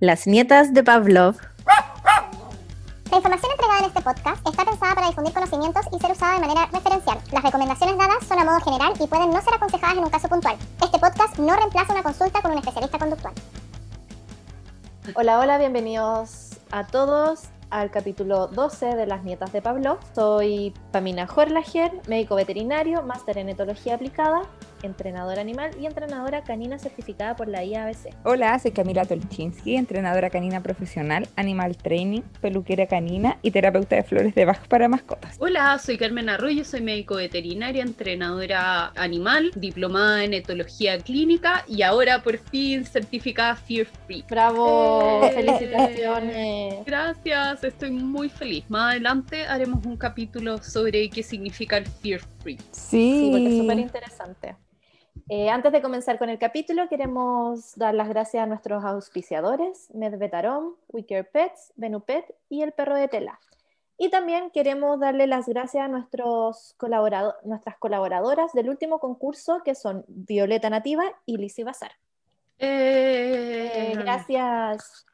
Las nietas de Pavlov. La información entregada en este podcast está pensada para difundir conocimientos y ser usada de manera referencial. Las recomendaciones dadas son a modo general y pueden no ser aconsejadas en un caso puntual. Este podcast no reemplaza una consulta con un especialista conductual. Hola, hola, bienvenidos a todos al capítulo 12 de Las Nietas de Pavlov. Soy Pamina Horlager, médico veterinario, máster en etología aplicada entrenadora animal y entrenadora canina certificada por la IABC. Hola, soy Camila Tolchinsky, entrenadora canina profesional, animal training, peluquera canina y terapeuta de flores de Bach para mascotas. Hola, soy Carmen Arroyo, soy médico veterinaria, entrenadora animal, diplomada en etología clínica y ahora por fin certificada Fear Free. ¡Bravo! Eh, ¡Felicitaciones! Gracias, estoy muy feliz. Más adelante haremos un capítulo sobre qué significa el Fear Free. Sí, sí porque es súper interesante. Eh, antes de comenzar con el capítulo, queremos dar las gracias a nuestros auspiciadores, Medvetarom, WeCare Pets, Benupet y el perro de tela. Y también queremos darle las gracias a nuestros nuestras colaboradoras del último concurso, que son Violeta Nativa y Lizzie Bazar. Eh, eh, gracias.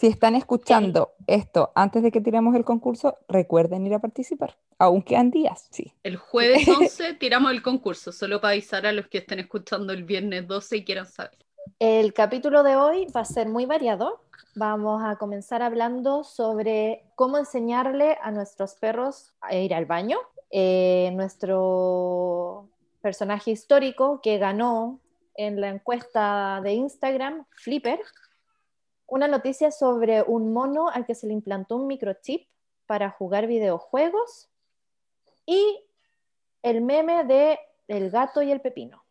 Si están escuchando esto antes de que tiremos el concurso, recuerden ir a participar. Aún quedan días, sí. El jueves 11 tiramos el concurso, solo para avisar a los que estén escuchando el viernes 12 y quieran saber. El capítulo de hoy va a ser muy variado. Vamos a comenzar hablando sobre cómo enseñarle a nuestros perros a ir al baño. Eh, nuestro personaje histórico que ganó en la encuesta de Instagram, Flipper, una noticia sobre un mono al que se le implantó un microchip para jugar videojuegos y el meme de el gato y el pepino.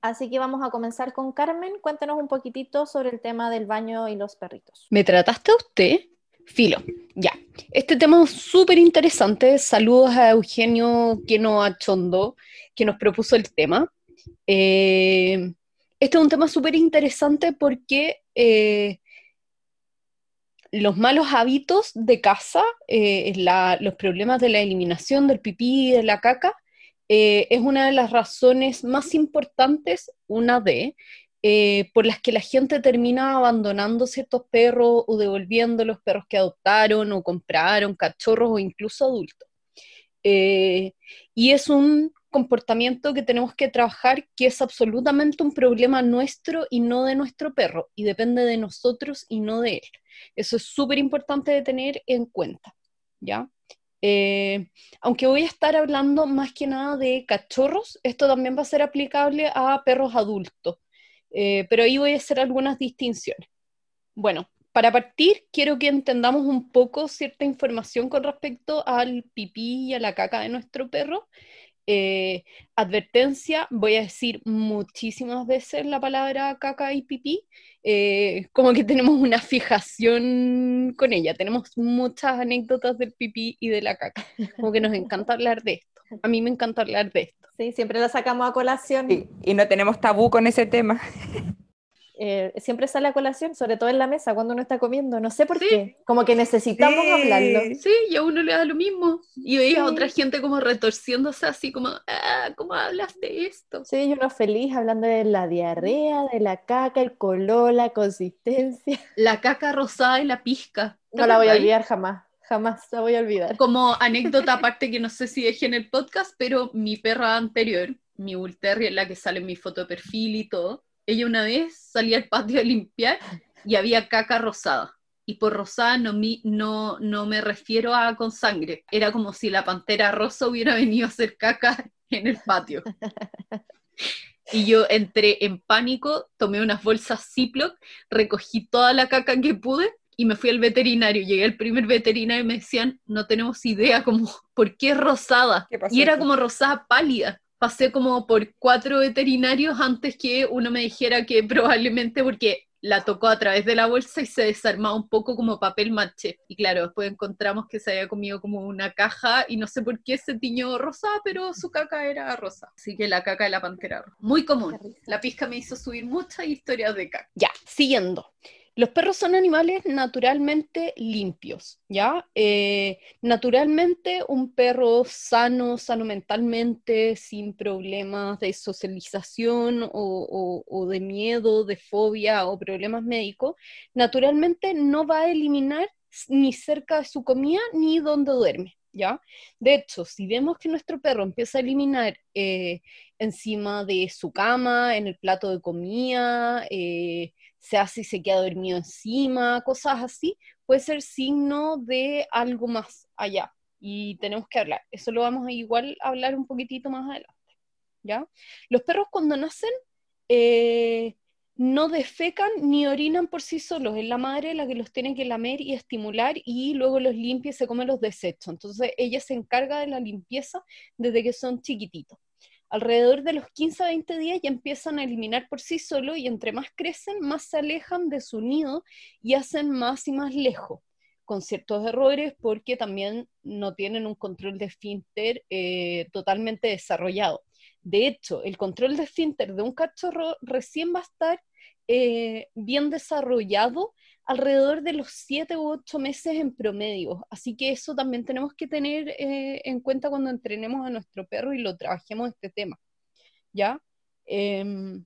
Así que vamos a comenzar con Carmen. Cuéntanos un poquitito sobre el tema del baño y los perritos. ¿Me trataste a usted? Filo, ya. Este tema es súper interesante. Saludos a Eugenio Queno Achondo, que nos propuso el tema. Eh, este es un tema súper interesante porque eh, los malos hábitos de casa, eh, los problemas de la eliminación del pipí y de la caca, eh, es una de las razones más importantes, una de, por las que la gente termina abandonando ciertos perros o devolviendo los perros que adoptaron o compraron, cachorros o incluso adultos. y es un comportamiento que tenemos que trabajar que es absolutamente un problema nuestro y no de nuestro perro, y depende de nosotros y no de él. Eso es súper importante de tener en cuenta, ¿ya? Eh, aunque voy a estar hablando más que nada de cachorros, esto también va a ser aplicable a perros adultos, eh, pero ahí voy a hacer algunas distinciones. Bueno, para partir, quiero que entendamos un poco cierta información con respecto al pipí y a la caca de nuestro perro eh, advertencia, voy a decir muchísimas veces la palabra caca y pipí, eh, como que tenemos una fijación con ella, tenemos muchas anécdotas del pipí y de la caca, como que nos encanta hablar de esto. A mí me encanta hablar de esto. Sí, siempre la sacamos a colación. y no tenemos tabú con ese tema. Eh, siempre sale a colación, sobre todo en la mesa cuando uno está comiendo, no sé por qué, como que necesitamos hablarlo. Sí, y a uno le da lo mismo. Y veía a otra gente como retorciéndose así como, ah, ¿cómo hablas de esto? Sí, y uno feliz hablando de la diarrea, de la caca, el color, la consistencia. La caca rosada y la pizca. No la voy a olvidar jamás. Jamás la voy a olvidar. Como anécdota aparte que no sé si dejé en el podcast, pero mi perra anterior, mi Bull Terrier, la que sale en mi foto de perfil y todo, ella una vez salía al patio a limpiar y había caca rosada. Y por rosada no, no, no me refiero a con sangre. Era como si la pantera rosa hubiera venido a hacer caca en el patio. Y yo entré en pánico, tomé unas bolsas Ziploc, recogí toda la caca que pude y me fui al veterinario. Llegué al primer veterinario y me decían, no tenemos idea como, ¿por qué es rosada? y era como rosada pálida pasé como por cuatro veterinarios antes que uno me dijera que probablemente porque la tocó a través de la bolsa y se desarmaba un poco como papel maché. Y claro, después encontramos que se había comido como una caja y no sé por qué se tiñó rosa, pero su caca era rosa. Así que la caca de la pantera rosa. Muy común. La pizca me hizo subir muchas historias de caca. Ya, siguiendo. Los perros son animales naturalmente limpios, ¿ya? Eh, naturalmente un perro sano, sano mentalmente, sin problemas de socialización o, de miedo, de fobia o problemas médicos, naturalmente no va a eliminar ni cerca de su comida ni donde duerme, ¿ya? De hecho, si vemos que nuestro perro empieza a eliminar eh, encima de su cama, en el plato de comida, eh, se hace y se queda dormido encima, cosas así, puede ser signo de algo más allá. Y tenemos que hablar. Eso lo vamos a igual hablar un poquitito más adelante. ¿Ya? Los perros cuando nacen eh, no defecan ni orinan por sí solos, es la madre la que los tiene que lamer y estimular y luego los limpia y se come los desechos. Entonces ella se encarga de la limpieza desde que son chiquititos. Alrededor de los 15 a 20 días ya empiezan a eliminar por sí solos y entre más crecen, más se alejan de su nido y hacen más y más lejos, con ciertos errores porque también no tienen un control de esfínter eh, totalmente desarrollado. De hecho, el control de esfínter de un cachorro recién va a estar eh, bien desarrollado alrededor de los siete u ocho meses en promedio. Así que eso también tenemos que tener eh, en cuenta cuando entrenemos a nuestro perro y lo trabajemos este tema. ¿Ya? Em,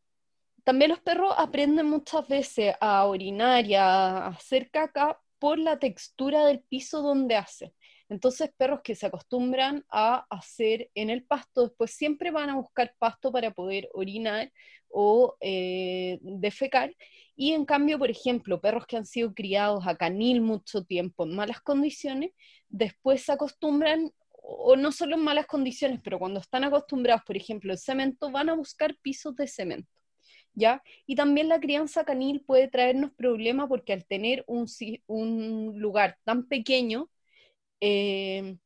también los perros aprenden muchas veces a orinar y a hacer caca por la textura del piso donde hacen. Entonces, perros que se acostumbran a hacer en el pasto, después siempre van a buscar pasto para poder orinar o eh, defecar. Y en cambio, por ejemplo, perros que han sido criados a canil mucho tiempo en malas condiciones, después se acostumbran, o no solo en malas condiciones, pero cuando están acostumbrados, por ejemplo, al cemento, van a buscar pisos de cemento. ¿Ya? Y también la crianza canil puede traernos problemas porque al tener un, un lugar tan pequeño, eh,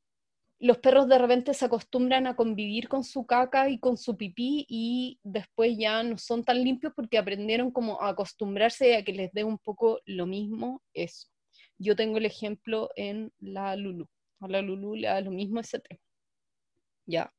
los perros de repente se acostumbran a convivir con su caca y con su pipí y después ya no son tan limpios porque aprendieron como a acostumbrarse a que les dé un poco lo mismo eso. Yo tengo el ejemplo en la Lulu. A la Lulu le da lo mismo ese tema. Ya.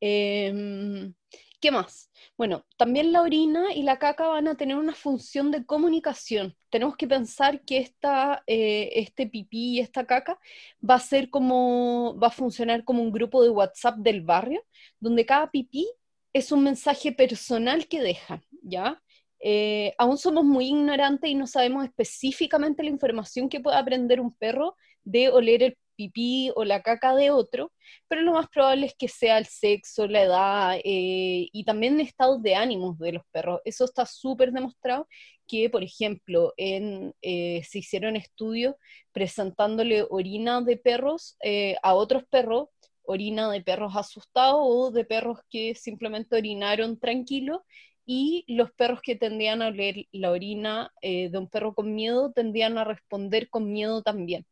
Em, ¿Qué más? Bueno, también la orina y la caca van a tener una función de comunicación. Tenemos que pensar que esta, eh, este pipí y esta caca va a ser como, va a funcionar como un grupo de WhatsApp del barrio, donde cada pipí es un mensaje personal que dejan, ¿ya? Eh, aún somos muy ignorantes y no sabemos específicamente la información que puede aprender un perro de oler el pipí o la caca de otro, pero lo más probable es que sea el sexo, la edad eh, y también estados de ánimos de los perros. Eso está súper demostrado que, por ejemplo, en, eh, se hicieron estudios presentándole orina de perros eh, a otros perros, orina de perros asustados o de perros que simplemente orinaron tranquilo y los perros que tendían a oler la orina de un perro con miedo tendían a responder con miedo también.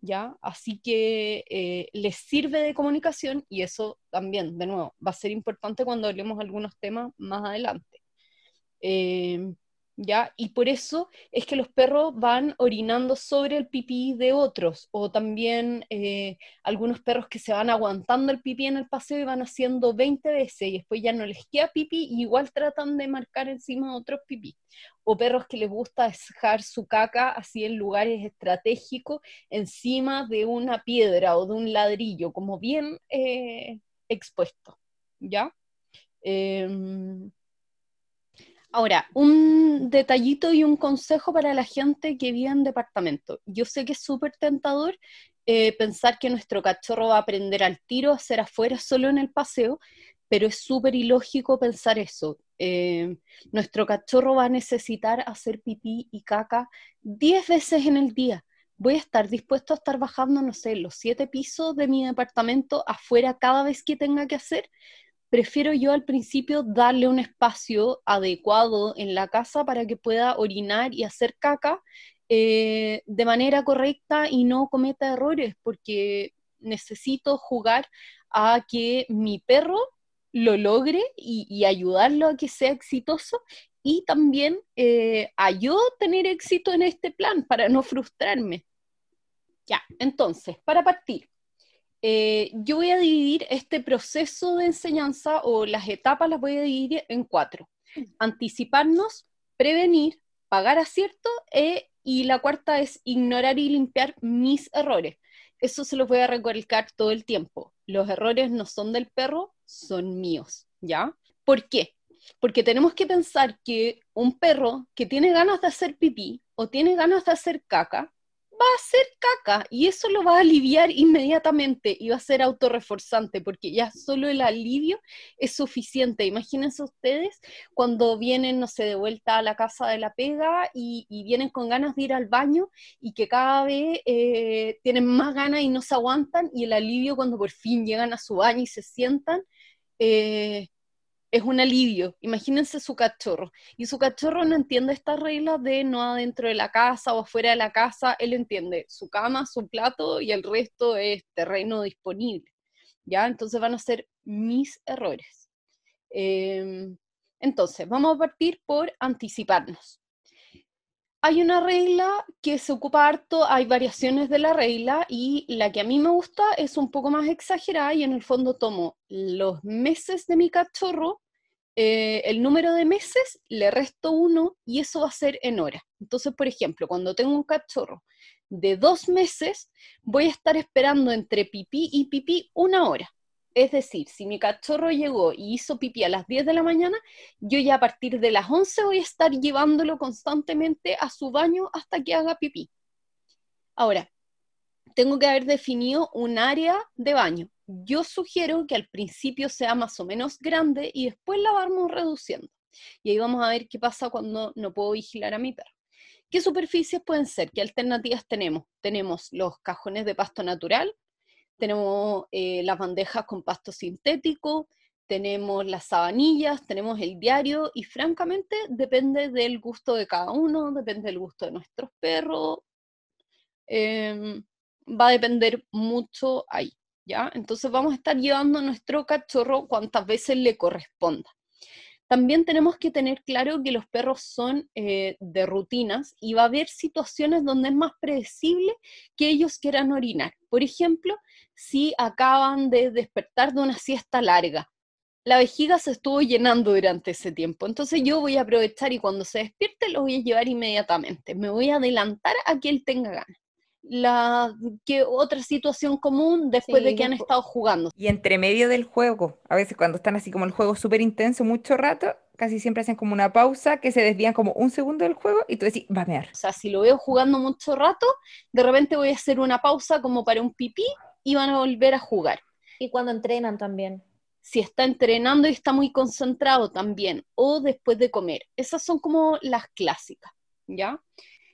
¿Ya? Así que eh, les sirve de comunicación y eso también, de nuevo, va a ser importante cuando hablemos algunos temas más adelante. Eh, ¿Ya? Y por eso es que los perros van orinando sobre el pipí de otros, o también eh, algunos perros que se van aguantando el pipí en el paseo y van haciendo 20 veces y después ya no les queda pipí y igual tratan de marcar encima otros pipí. O perros que les gusta dejar su caca así en lugares estratégicos encima de una piedra o de un ladrillo, como bien eh, expuesto. ¿Ya? Em, Ahora, un detallito y un consejo para la gente que vive en departamento. Yo sé que es súper tentador eh, pensar que nuestro cachorro va a aprender al tiro a hacer afuera solo en el paseo, pero es súper ilógico pensar eso. Eh, nuestro cachorro va a necesitar hacer pipí y caca 10 veces en el día. Voy a estar dispuesto a estar bajando, no sé, los siete pisos de mi departamento afuera cada vez que tenga que hacer prefiero yo al principio darle un espacio adecuado en la casa para que pueda orinar y hacer caca eh, de manera correcta y no cometa errores, porque necesito jugar a que mi perro lo logre y, ayudarlo a que sea exitoso y también eh, a yo tener éxito en este plan para no frustrarme. Ya, entonces, para partir, eh, yo voy a dividir este proceso de enseñanza o las etapas las voy a dividir en cuatro. Anticiparnos, prevenir, pagar acierto eh, y la cuarta es ignorar y limpiar mis errores. Eso se los voy a recalcar todo el tiempo. Los errores no son del perro, son míos, ¿ya? ¿Por qué? Porque tenemos que pensar que un perro que tiene ganas de hacer pipí o tiene ganas de hacer caca, va a hacer caca y eso lo va a aliviar inmediatamente y va a ser autorreforzante porque ya solo el alivio es suficiente. Imagínense ustedes cuando vienen, no sé, de vuelta a la casa de la pega y, vienen con ganas de ir al baño y que cada vez eh, tienen más ganas y no se aguantan y el alivio cuando por fin llegan a su baño y se sientan. Eh, es un alivio. Imagínense su cachorro. Y su cachorro no entiende esta regla de no adentro de la casa o afuera de la casa. Él entiende su cama, su plato y el resto es terreno disponible. ¿Ya? Entonces van a ser mis errores. Em, entonces, vamos a partir por anticiparnos hay una regla que se ocupa harto, hay variaciones de la regla y la que a mí me gusta es un poco más exagerada y en el fondo tomo los meses de mi cachorro, eh, el número de meses, le resto uno y eso va a ser en hora. Entonces, por ejemplo, cuando tengo un cachorro de dos meses, voy a estar esperando entre pipí y pipí una hora. Es decir, si mi cachorro llegó y hizo pipí a las 10 de la mañana, yo ya a partir de las 11 voy a estar llevándolo constantemente a su baño hasta que haga pipí. Ahora, tengo que haber definido un área de baño. Yo sugiero que al principio sea más o menos grande y después la vamos reduciendo. Y ahí vamos a ver qué pasa cuando no puedo vigilar a mi perro. ¿Qué superficies pueden ser? ¿Qué alternativas tenemos? Tenemos los cajones de pasto natural, tenemos eh, las bandejas con pasto sintético, tenemos las sabanillas, tenemos el diario y francamente depende del gusto de cada uno, depende del gusto de nuestros perros, em, va a depender mucho ahí, ¿ya? Entonces vamos a estar llevando nuestro cachorro cuantas veces le corresponda. También tenemos que tener claro que los perros son eh, de rutinas y va a haber situaciones donde es más predecible que ellos quieran orinar. Por ejemplo, si acaban de despertar de una siesta larga, la vejiga se estuvo llenando durante ese tiempo. Entonces yo voy a aprovechar y cuando se despierte lo voy a llevar inmediatamente. Me voy a adelantar a que él tenga ganas la que otra situación común después de que han estado jugando. Y entre medio del juego, a veces cuando están así como el juego súper intenso mucho rato, casi siempre hacen como una pausa que se desvían como un segundo del juego y tú decís, va a mear. O sea, si lo veo jugando mucho rato, de repente voy a hacer una pausa como para un pipí y van a volver a jugar. Y cuando entrenan también. Si está entrenando y está muy concentrado también, o después de comer. Esas son como las clásicas, ¿ya?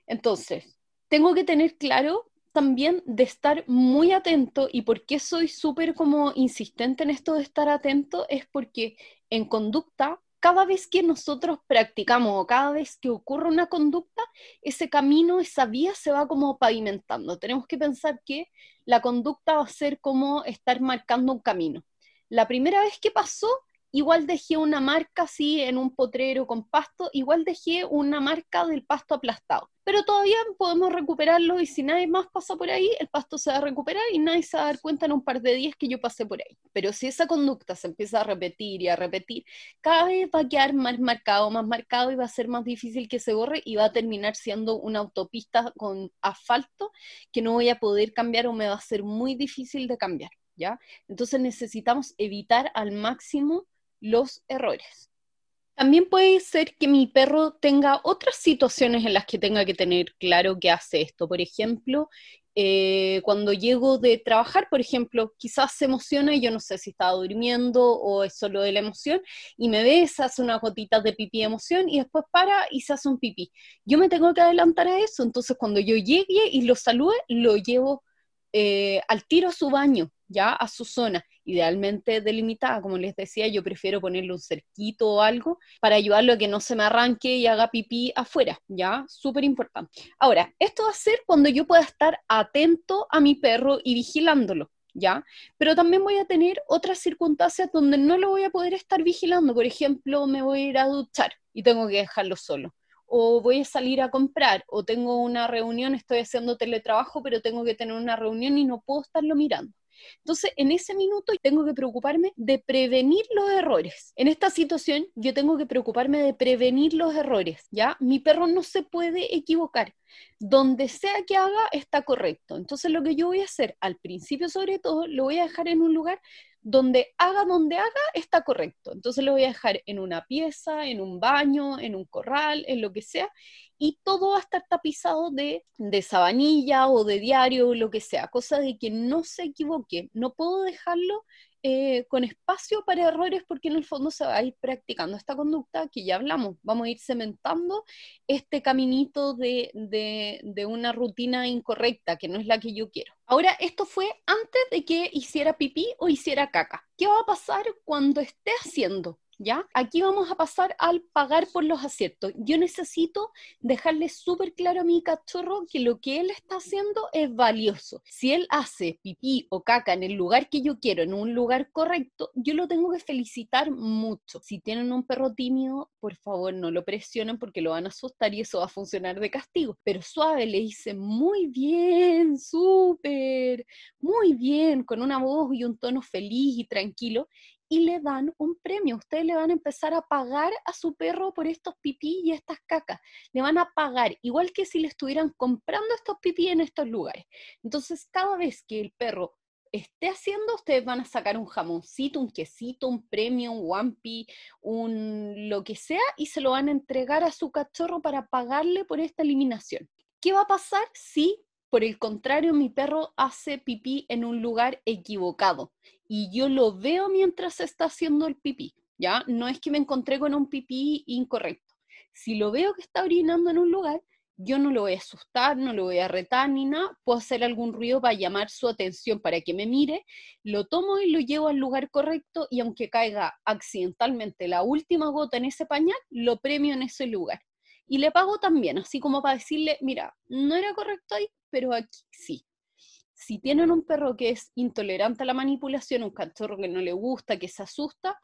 Entonces, tengo que tener claro también de estar muy atento y por qué soy súper como insistente en esto de estar atento es porque en conducta, cada vez que nosotros practicamos o cada vez que ocurre una conducta, ese camino, esa vía se va como pavimentando. Tenemos que pensar que la conducta va a ser como estar marcando un camino. La primera vez que pasó, igual dejé una marca así en un potrero con pasto, igual dejé una marca del pasto aplastado. Pero todavía podemos recuperarlo y si nadie más pasa por ahí, el pasto se va a recuperar y nadie se va a dar cuenta en un par de días que yo pasé por ahí. Pero si esa conducta se empieza a repetir y a repetir, cada vez va a quedar más marcado, más marcado y va a ser más difícil que se borre y va a terminar siendo una autopista con asfalto que no voy a poder cambiar o me va a ser muy difícil de cambiar. ¿Ya? Entonces necesitamos evitar al máximo los errores. También puede ser que mi perro tenga otras situaciones en las que tenga que tener claro que hace esto. Por ejemplo, eh, cuando llego de trabajar, por ejemplo, quizás se emociona y yo no sé si está durmiendo o es solo de la emoción, y me ve, se hace unas gotitas de pipí de emoción y después para y se hace un pipí. Yo me tengo que adelantar a eso, entonces cuando yo llegue y lo salude, lo llevo eh, al tiro a su baño, ya a su zona, idealmente delimitada, como les decía, yo prefiero ponerle un cerquito o algo para ayudarlo a que no se me arranque y haga pipí afuera, ya, súper importante. Ahora, esto va a ser cuando yo pueda estar atento a mi perro y vigilándolo. ¿Ya? Pero también voy a tener otras circunstancias donde no lo voy a poder estar vigilando. Por ejemplo, me voy a ir a duchar y tengo que dejarlo solo o voy a salir a comprar, o tengo una reunión, estoy haciendo teletrabajo, pero tengo que tener una reunión y no puedo estarlo mirando. Entonces, en ese minuto tengo que preocuparme de prevenir los errores. En esta situación, yo tengo que preocuparme de prevenir los errores, ¿ya? Mi perro no se puede equivocar. Donde sea que haga, está correcto. Entonces, lo que yo voy a hacer, al principio sobre todo, lo voy a dejar en un lugar donde haga donde haga está correcto. Entonces lo voy a dejar en una pieza, en un baño, en un corral, en lo que sea, y todo va a estar tapizado de, de sabanilla o de diario o lo que sea, cosa de que no se equivoque. No puedo dejarlo eh, con espacio para errores porque en el fondo se va a ir practicando esta conducta que ya hablamos. Vamos a ir cementando este caminito de, de, de una rutina incorrecta que no es la que yo quiero. Ahora, esto fue antes de que hiciera pipí o hiciera caca. ¿Qué va a pasar cuando esté haciendo? ¿Ya? Aquí vamos a pasar al pagar por los aciertos. Yo necesito dejarle súper claro a mi cachorro que lo que él está haciendo es valioso. Si él hace pipí o caca en el lugar que yo quiero, en un lugar correcto, yo lo tengo que felicitar mucho. Si tienen un perro tímido, por favor no lo presionen porque lo van a asustar y eso va a funcionar de castigo. Pero suave le dice muy bien, súper, muy bien, con una voz y un tono feliz y tranquilo y le dan un premio. Ustedes le van a empezar a pagar a su perro por estos pipí y estas cacas. Le van a pagar, igual que si le estuvieran comprando estos pipí en estos lugares. Entonces, cada vez que el perro esté haciendo, ustedes van a sacar un jamoncito, un quesito, un premio, un wampi, un lo que sea, y se lo van a entregar a su cachorro para pagarle por esta eliminación. ¿Qué va a pasar si por el contrario, mi perro hace pipí en un lugar equivocado y yo lo veo mientras está haciendo el pipí, ¿ya? No es que me encontré con un pipí incorrecto. Si lo veo que está orinando en un lugar, yo no lo voy a asustar, no lo voy a retar ni nada, puedo hacer algún ruido para llamar su atención, para que me mire, lo tomo y lo llevo al lugar correcto y aunque caiga accidentalmente la última gota en ese pañal, lo premio en ese lugar. Y le pago también, así como para decirle, mira, no era correcto ahí, pero aquí sí. Si tienen un perro que es intolerante a la manipulación, un cachorro que no le gusta, que se asusta,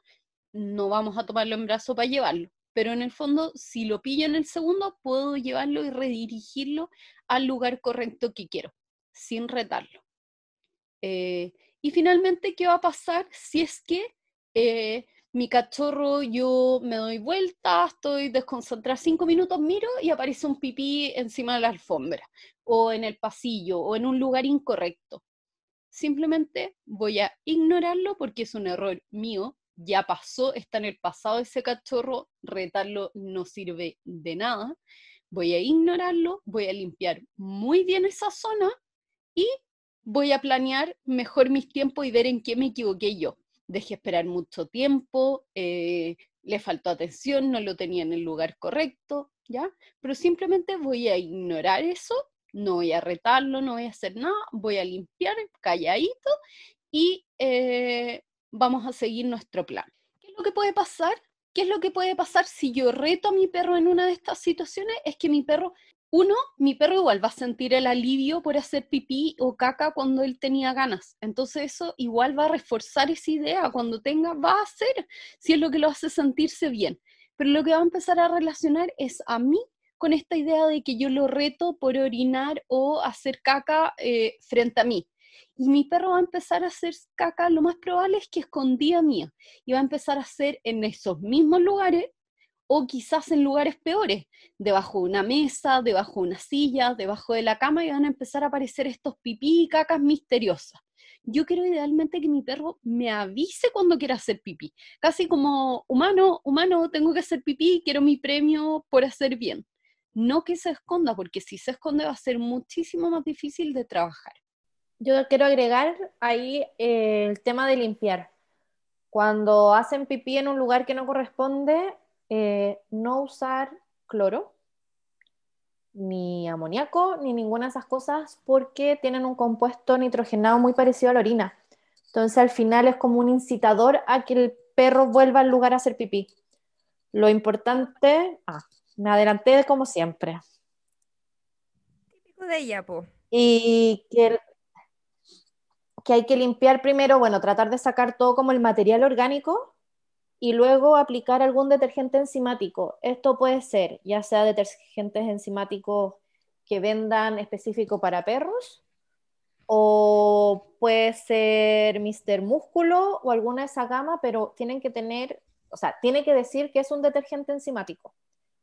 no vamos a tomarlo en brazo para llevarlo. Pero en el fondo, si lo pillo en el segundo, puedo llevarlo y redirigirlo al lugar correcto que quiero, sin retarlo. Eh, y finalmente, ¿qué va a pasar si es que eh, mi cachorro, yo me doy vuelta, estoy desconcentrada cinco minutos, miro y aparece un pipí encima de la alfombra, o en el pasillo, o en un lugar incorrecto. Simplemente voy a ignorarlo porque es un error mío, ya pasó, está en el pasado ese cachorro, retarlo no sirve de nada. Voy a ignorarlo, voy a limpiar muy bien esa zona y voy a planear mejor mis tiempos y ver en qué me equivoqué yo dejé esperar mucho tiempo, eh, le faltó atención, no lo tenía en el lugar correcto, ¿ya? Pero simplemente voy a ignorar eso, no voy a retarlo, no voy a hacer nada, voy a limpiar calladito y eh, vamos a seguir nuestro plan. ¿Qué es lo que puede pasar? ¿Qué es lo que puede pasar si yo reto a mi perro en una de estas situaciones? Es que mi perro uno, mi perro igual va a sentir el alivio por hacer pipí o caca cuando él tenía ganas. Entonces eso igual va a reforzar esa idea. Cuando tenga, va a hacer, si es lo que lo hace sentirse bien. Pero lo que va a empezar a relacionar es a mí con esta idea de que yo lo reto por orinar o hacer caca eh, frente a mí. Y mi perro va a empezar a hacer caca, lo más probable es que escondía mía. Y va a empezar a hacer en esos mismos lugares o quizás en lugares peores, debajo de una mesa, debajo de una silla, debajo de la cama y van a empezar a aparecer estos pipí y cacas misteriosas. Yo quiero idealmente que mi perro me avise cuando quiera hacer pipí, casi como humano, humano, tengo que hacer pipí, quiero mi premio por hacer bien. No que se esconda, porque si se esconde va a ser muchísimo más difícil de trabajar. Yo quiero agregar ahí eh, el tema de limpiar. Cuando hacen pipí en un lugar que no corresponde, eh, no usar cloro, ni amoníaco, ni ninguna de esas cosas, porque tienen un compuesto nitrogenado muy parecido a la orina. Entonces al final es como un incitador a que el perro vuelva al lugar a hacer pipí. Lo importante, ah, me adelanté como siempre. Típico de ella, po. Y que, que hay que limpiar primero, bueno, tratar de sacar todo como el material orgánico y luego aplicar algún detergente enzimático. Esto puede ser ya sea detergentes enzimáticos que vendan específico para perros o puede ser Mr. Músculo o alguna de esa gama, pero tienen que tener, o sea, tiene que decir que es un detergente enzimático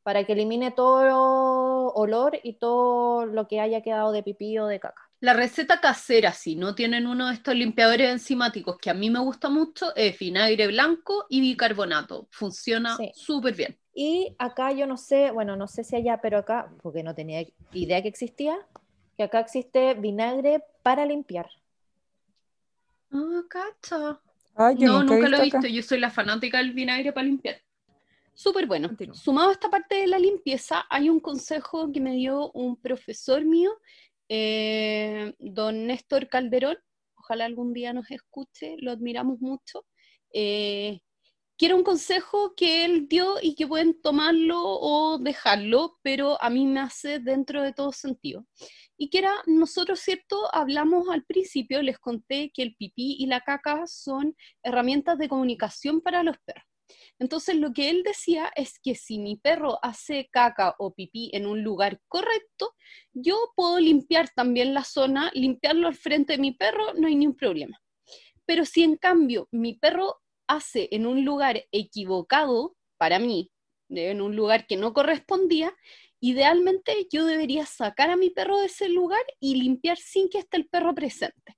para que elimine todo olor y todo lo que haya quedado de pipí o de caca. La receta casera, si no tienen uno de estos limpiadores enzimáticos que a mí me gusta mucho, es vinagre blanco y bicarbonato. Funciona Sí. súper bien. Y acá yo no sé, bueno, no sé si allá, pero acá, porque no tenía idea que existía, que acá existe vinagre para limpiar. Ah, cacha. Ay, yo no, nunca, nunca lo he acá. visto. Yo soy la fanática del vinagre para limpiar. Súper bueno. Continúa. Sumado a esta parte de la limpieza, hay un consejo que me dio un profesor mío, eh, don Néstor Calderón. Ojalá algún día nos escuche, lo admiramos mucho. Eh, que era un consejo que él dio y que pueden tomarlo o dejarlo, pero a mí me hace dentro de todo sentido. Y que era, nosotros, ¿cierto? Hablamos al principio, les conté que el pipí y la caca son herramientas de comunicación para los perros. Entonces, lo que él decía es que si mi perro hace caca o pipí en un lugar correcto, yo puedo limpiar también la zona, limpiarlo al frente de mi perro, no hay ningún problema. Pero si en cambio mi perro hace en un lugar equivocado para mí, en un lugar que no correspondía, idealmente yo debería sacar a mi perro de ese lugar y limpiar sin que esté el perro presente.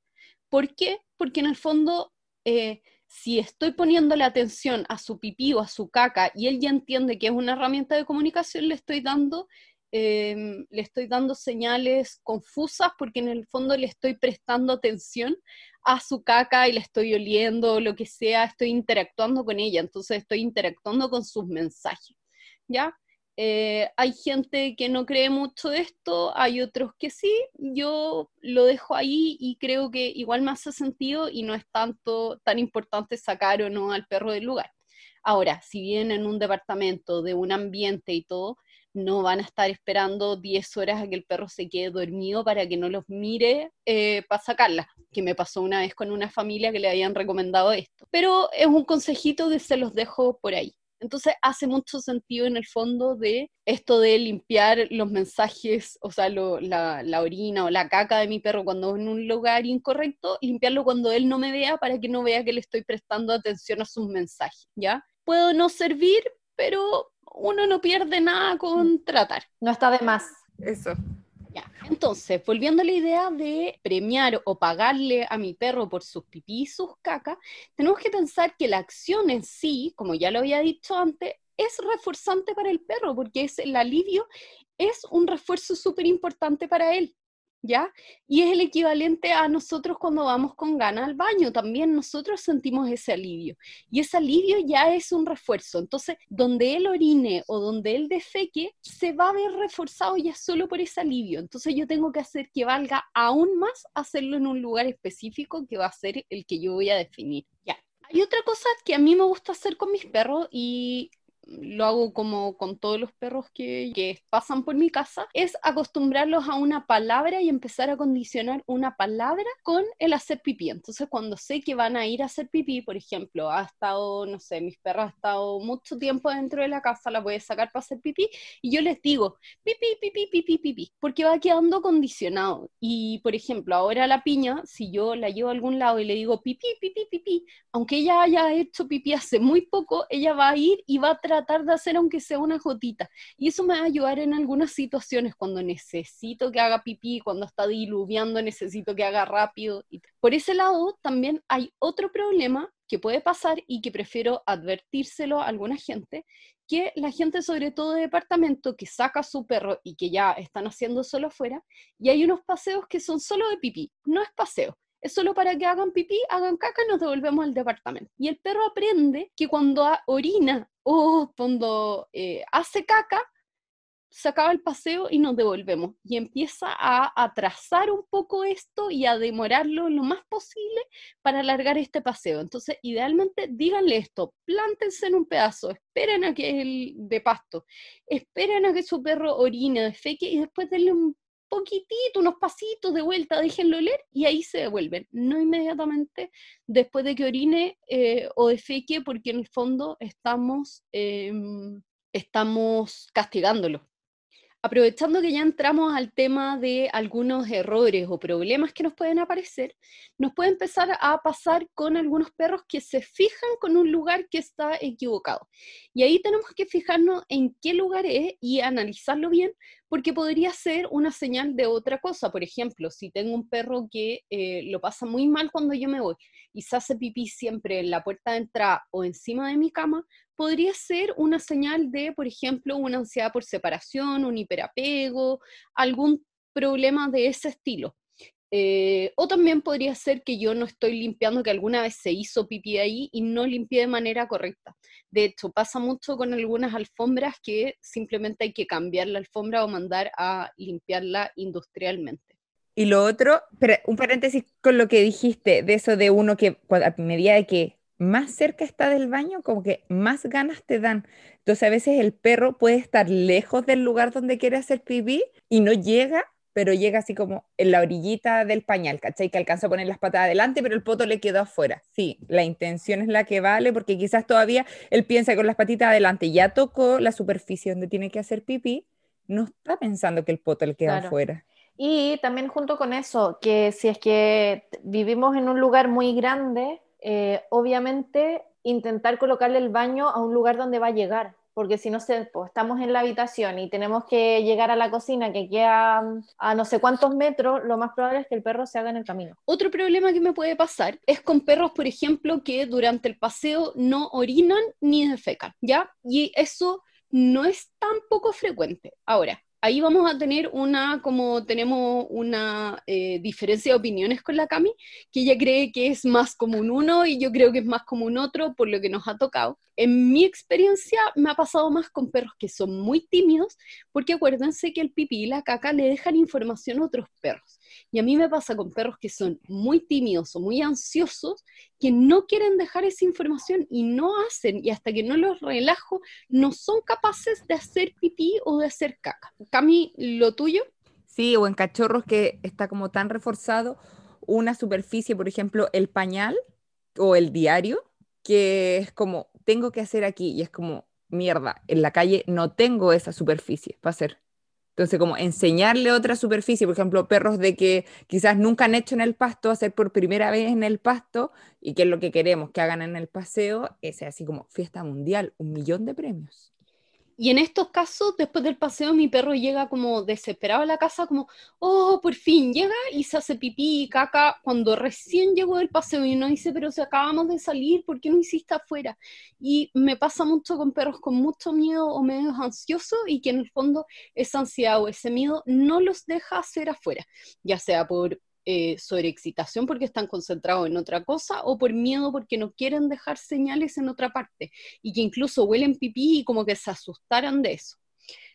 ¿Por qué? Porque en el fondo, eh, si estoy poniéndole atención a su pipí o a su caca y él ya entiende que es una herramienta de comunicación, le estoy dando, eh, le estoy dando señales confusas porque en el fondo le estoy prestando atención a su caca y la estoy oliendo, lo que sea, estoy interactuando con ella, entonces estoy interactuando con sus mensajes, ¿ya? Eh, hay gente que no cree mucho esto, hay otros que sí, yo lo dejo ahí y creo que igual me hace sentido y no es tanto tan importante sacar o no al perro del lugar. Ahora, si vienen en un departamento de un ambiente y todo, no van a estar esperando 10 horas a que el perro se quede dormido para que no los mire eh, para sacarla, que me pasó una vez con una familia que le habían recomendado esto. Pero es un consejito que se los dejo por ahí. Entonces hace mucho sentido en el fondo de esto de limpiar los mensajes, o sea, lo- la, la orina o la caca de mi perro cuando en un lugar incorrecto, limpiarlo cuando él no me vea para que no vea que le estoy prestando atención a sus mensajes, ¿ya? Puedo no servir, pero uno no pierde nada con tratar. No está de más. Eso. Entonces, volviendo a la idea de premiar o pagarle a mi perro por sus pipí y sus cacas, tenemos que pensar que la acción en sí, como ya lo había dicho antes, es reforzante para el perro, porque es el alivio, es un refuerzo súper importante para él, ¿ya? Y es el equivalente a nosotros cuando vamos con ganas al baño, también nosotros sentimos ese alivio. Y ese alivio ya es un refuerzo. Entonces, donde él orine o donde él defeque, se va a ver reforzado ya solo por ese alivio. Entonces, yo tengo que hacer que valga aún más hacerlo en un lugar específico que va a ser el que yo voy a definir. Ya. Hay otra cosa que a mí me gusta hacer con mis perros y lo hago como con todos los perros que, que pasan por mi casa, es acostumbrarlos a una palabra y empezar a condicionar una palabra con el hacer pipí. Entonces, cuando sé que van a ir a hacer pipí, por ejemplo, ha estado, no sé, mis perros han estado mucho tiempo dentro de la casa, la voy a sacar para hacer pipí, y yo les digo, pipí, pipí, pipí, pipí, porque va quedando condicionado. Y, por ejemplo, ahora la piña, si yo la llevo a algún lado y le digo pipí, pipí, pipí, aunque ella haya hecho pipí hace muy poco, ella va a ir y va a tratar de hacer aunque sea una gotita. Y eso me va a ayudar en algunas situaciones cuando necesito que haga pipí, cuando está diluviando, necesito que haga rápido. Por ese lado, también hay otro problema que puede pasar y que prefiero advertírselo a alguna gente, que la gente, sobre todo de departamento, que saca a su perro y que ya están haciendo solo afuera, y hay unos paseos que son solo de pipí, no es paseo. Es solo para que hagan pipí, hagan caca y nos devolvemos al departamento. Y el perro aprende que cuando orina o cuando eh, hace caca, se acaba el paseo y nos devolvemos. Y empieza a atrasar un poco esto y a demorarlo lo más posible para alargar este paseo. Entonces, idealmente, díganle esto, plántense en un pedazo, esperen a que el de pasto, esperen a que su perro orine, defeque y después denle un poquitito, unos pasitos de vuelta, déjenlo oler y ahí se devuelven. No inmediatamente después de que orine eh, o defeque, porque en el fondo estamos, em, estamos castigándolo. Aprovechando que ya entramos al tema de algunos errores o problemas que nos pueden aparecer, nos puede empezar a pasar con algunos perros que se fijan con un lugar que está equivocado. Y ahí tenemos que fijarnos en qué lugar es y analizarlo bien, porque podría ser una señal de otra cosa. Por ejemplo, si tengo un perro que eh, lo pasa muy mal cuando yo me voy y se hace pipí siempre en la puerta de entrada o encima de mi cama, podría ser una señal de, por ejemplo, una ansiedad por separación, un hiperapego, algún problema de ese estilo. Eh, o también podría ser que yo no estoy limpiando, que alguna vez se hizo pipí ahí y no limpié de manera correcta. De hecho, pasa mucho con algunas alfombras que simplemente hay que cambiar la alfombra o mandar a limpiarla industrialmente. Y lo otro, un paréntesis con lo que dijiste, de eso de uno que a medida de que más cerca está del baño, como que más ganas te dan. Entonces a veces el perro puede estar lejos del lugar donde quiere hacer pipí y no llega, pero llega así como en la orillita del pañal, ¿cachai? Que alcanza a poner las patas adelante, pero el poto le quedó afuera. Sí, la intención es la que vale, porque quizás todavía él piensa que con las patitas adelante ya tocó la superficie donde tiene que hacer pipí, no está pensando que el poto le queda afuera. Y también junto con eso, que si es que vivimos en un lugar muy grande, eh, obviamente intentar colocarle el baño a un lugar donde va a llegar, porque si no sé, pues, estamos en la habitación y tenemos que llegar a la cocina que queda mm, a no sé cuántos metros, lo más probable es que el perro se haga en el camino. Otro problema que me puede pasar es con perros, por ejemplo, que durante el paseo no orinan ni defecan, ¿ya? Y eso no es tan poco frecuente. Ahora, ahí vamos a tener una, como tenemos una eh, diferencia de opiniones con la Cami, que ella cree que es más común uno y yo creo que es más común otro por lo que nos ha tocado. En mi experiencia me ha pasado más con perros que son muy tímidos, porque acuérdense que el pipí y la caca le dejan información a otros perros. Y a mí me pasa con perros que son muy tímidos o muy ansiosos, que no quieren dejar esa información y no hacen, y hasta que no los relajo, no son capaces de hacer pipí o de hacer caca. Cami, ¿lo tuyo? Sí, o en cachorros que está como tan reforzado una superficie, por ejemplo, el pañal o el diario, que es como, tengo que hacer aquí, y es como, mierda, en la calle no tengo esa superficie para hacer. Entonces, como enseñarle otra superficie, por ejemplo, perros de que quizás nunca han hecho en el pasto, hacer por primera vez en el pasto, y que es lo que queremos que hagan en el paseo, es así como fiesta mundial, un millón de premios. Y en estos casos, después del paseo, mi perro llega como desesperado a la casa, como, oh, por fin, llega y se hace pipí y caca cuando recién llegó del paseo y uno dice, pero si acabamos de salir, ¿por qué no hiciste afuera? Y me pasa mucho con perros con mucho miedo o medio ansiosos y que en el fondo esa ansiedad o ese miedo no los deja hacer afuera, ya sea por eh, sobreexcitación porque están concentrados en otra cosa o por miedo porque no quieren dejar señales en otra parte y que incluso huelen pipí y como que se asustaran de eso.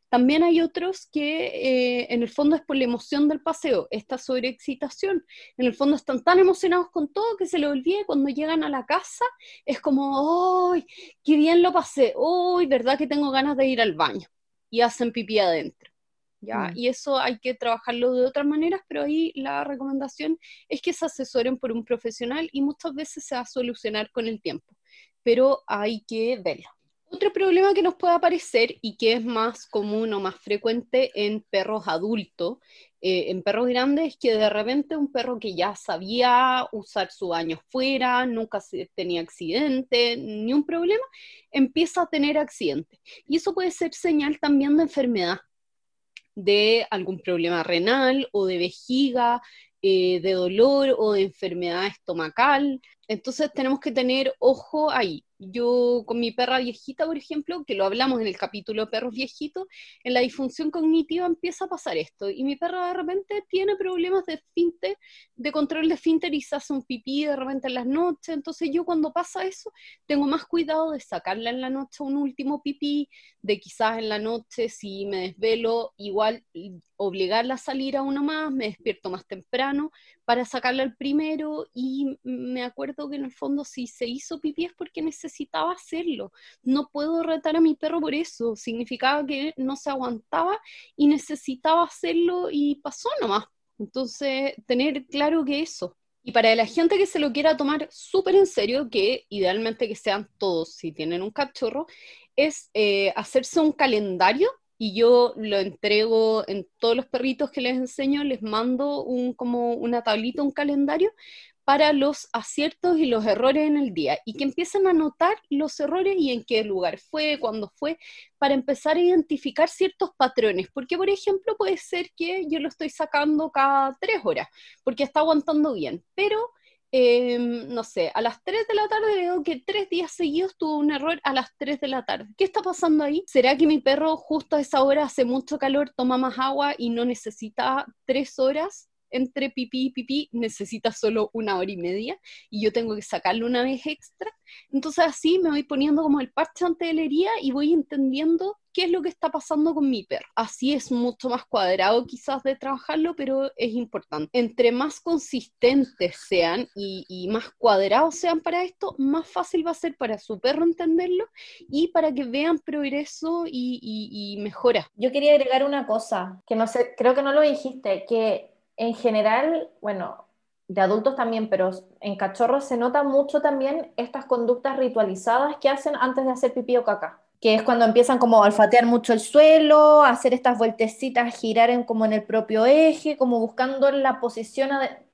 También hay otros que eh, en el fondo es por la emoción del paseo, esta sobreexcitación. En el fondo están tan emocionados con todo que se les olvida cuando llegan a la casa es como, ¡ay, qué bien lo pasé! ¡ay, verdad que tengo ganas de ir al baño! Y hacen pipí adentro. ¿Ya? Mm. Y eso hay que trabajarlo de otras maneras, pero ahí la recomendación es que se asesoren por un profesional y muchas veces se va a solucionar con el tiempo, pero hay que verlo. Otro problema que nos puede aparecer y que es más común o más frecuente en perros adultos, eh, en perros grandes, es que de repente un perro que ya sabía usar su baño fuera, nunca tenía accidente, ni un problema, empieza a tener accidente. Y eso puede ser señal también de enfermedad de algún problema renal o de vejiga, eh, de dolor o de enfermedad estomacal. Entonces tenemos que tener ojo ahí. Yo con mi perra viejita, por ejemplo, que lo hablamos en el capítulo perros viejitos, en la disfunción cognitiva empieza a pasar esto. Y mi perra de repente tiene problemas de finte, de control de finter y se hace un pipí de repente en las noches. Entonces yo cuando pasa eso, tengo más cuidado de sacarla en la noche un último pipí, de quizás en la noche si me desvelo, igual obligarla a salir a uno más, me despierto más temprano para sacarla al primero y me acuerdo que en el fondo si se hizo pipí es porque necesitaba hacerlo. No puedo retar a mi perro por eso, significaba que no se aguantaba y necesitaba hacerlo y pasó nomás. Entonces, tener claro que eso. Y para la gente que se lo quiera tomar súper en serio, que idealmente que sean todos si tienen un cachorro, es eh, hacerse un calendario y yo lo entrego en todos los perritos que les enseño, les mando un, como una tablita, un calendario para los aciertos y los errores en el día y que empiecen a notar los errores y en qué lugar fue, cuándo fue, para empezar a identificar ciertos patrones. Porque, por ejemplo, puede ser que yo lo estoy sacando cada tres horas, porque está aguantando bien, pero Em, no sé, a las 3 de la tarde veo que tres días seguidos tuvo un error a las 3 de la tarde. ¿Qué está pasando ahí? ¿Será que mi perro justo a esa hora hace mucho calor, toma más agua y no necesita tres horas entre pipí y pipí necesita solo una hora y media y yo tengo que sacarlo una vez extra. Entonces así me voy poniendo como el parche ante herida y voy entendiendo qué es lo que está pasando con mi perro. Así es mucho más cuadrado quizás de trabajarlo, pero es importante. Entre más consistentes sean y, más cuadrados sean para esto, más fácil va a ser para su perro entenderlo y para que vean progreso y, y mejora. Yo quería agregar una cosa, que no sé, creo que no lo dijiste, que en general, bueno, de adultos también, pero en cachorros se nota mucho también estas conductas ritualizadas que hacen antes de hacer pipí o caca, que es cuando empiezan como a olfatear mucho el suelo, a hacer estas vueltecitas, girar en, como en el propio eje, como buscando la posición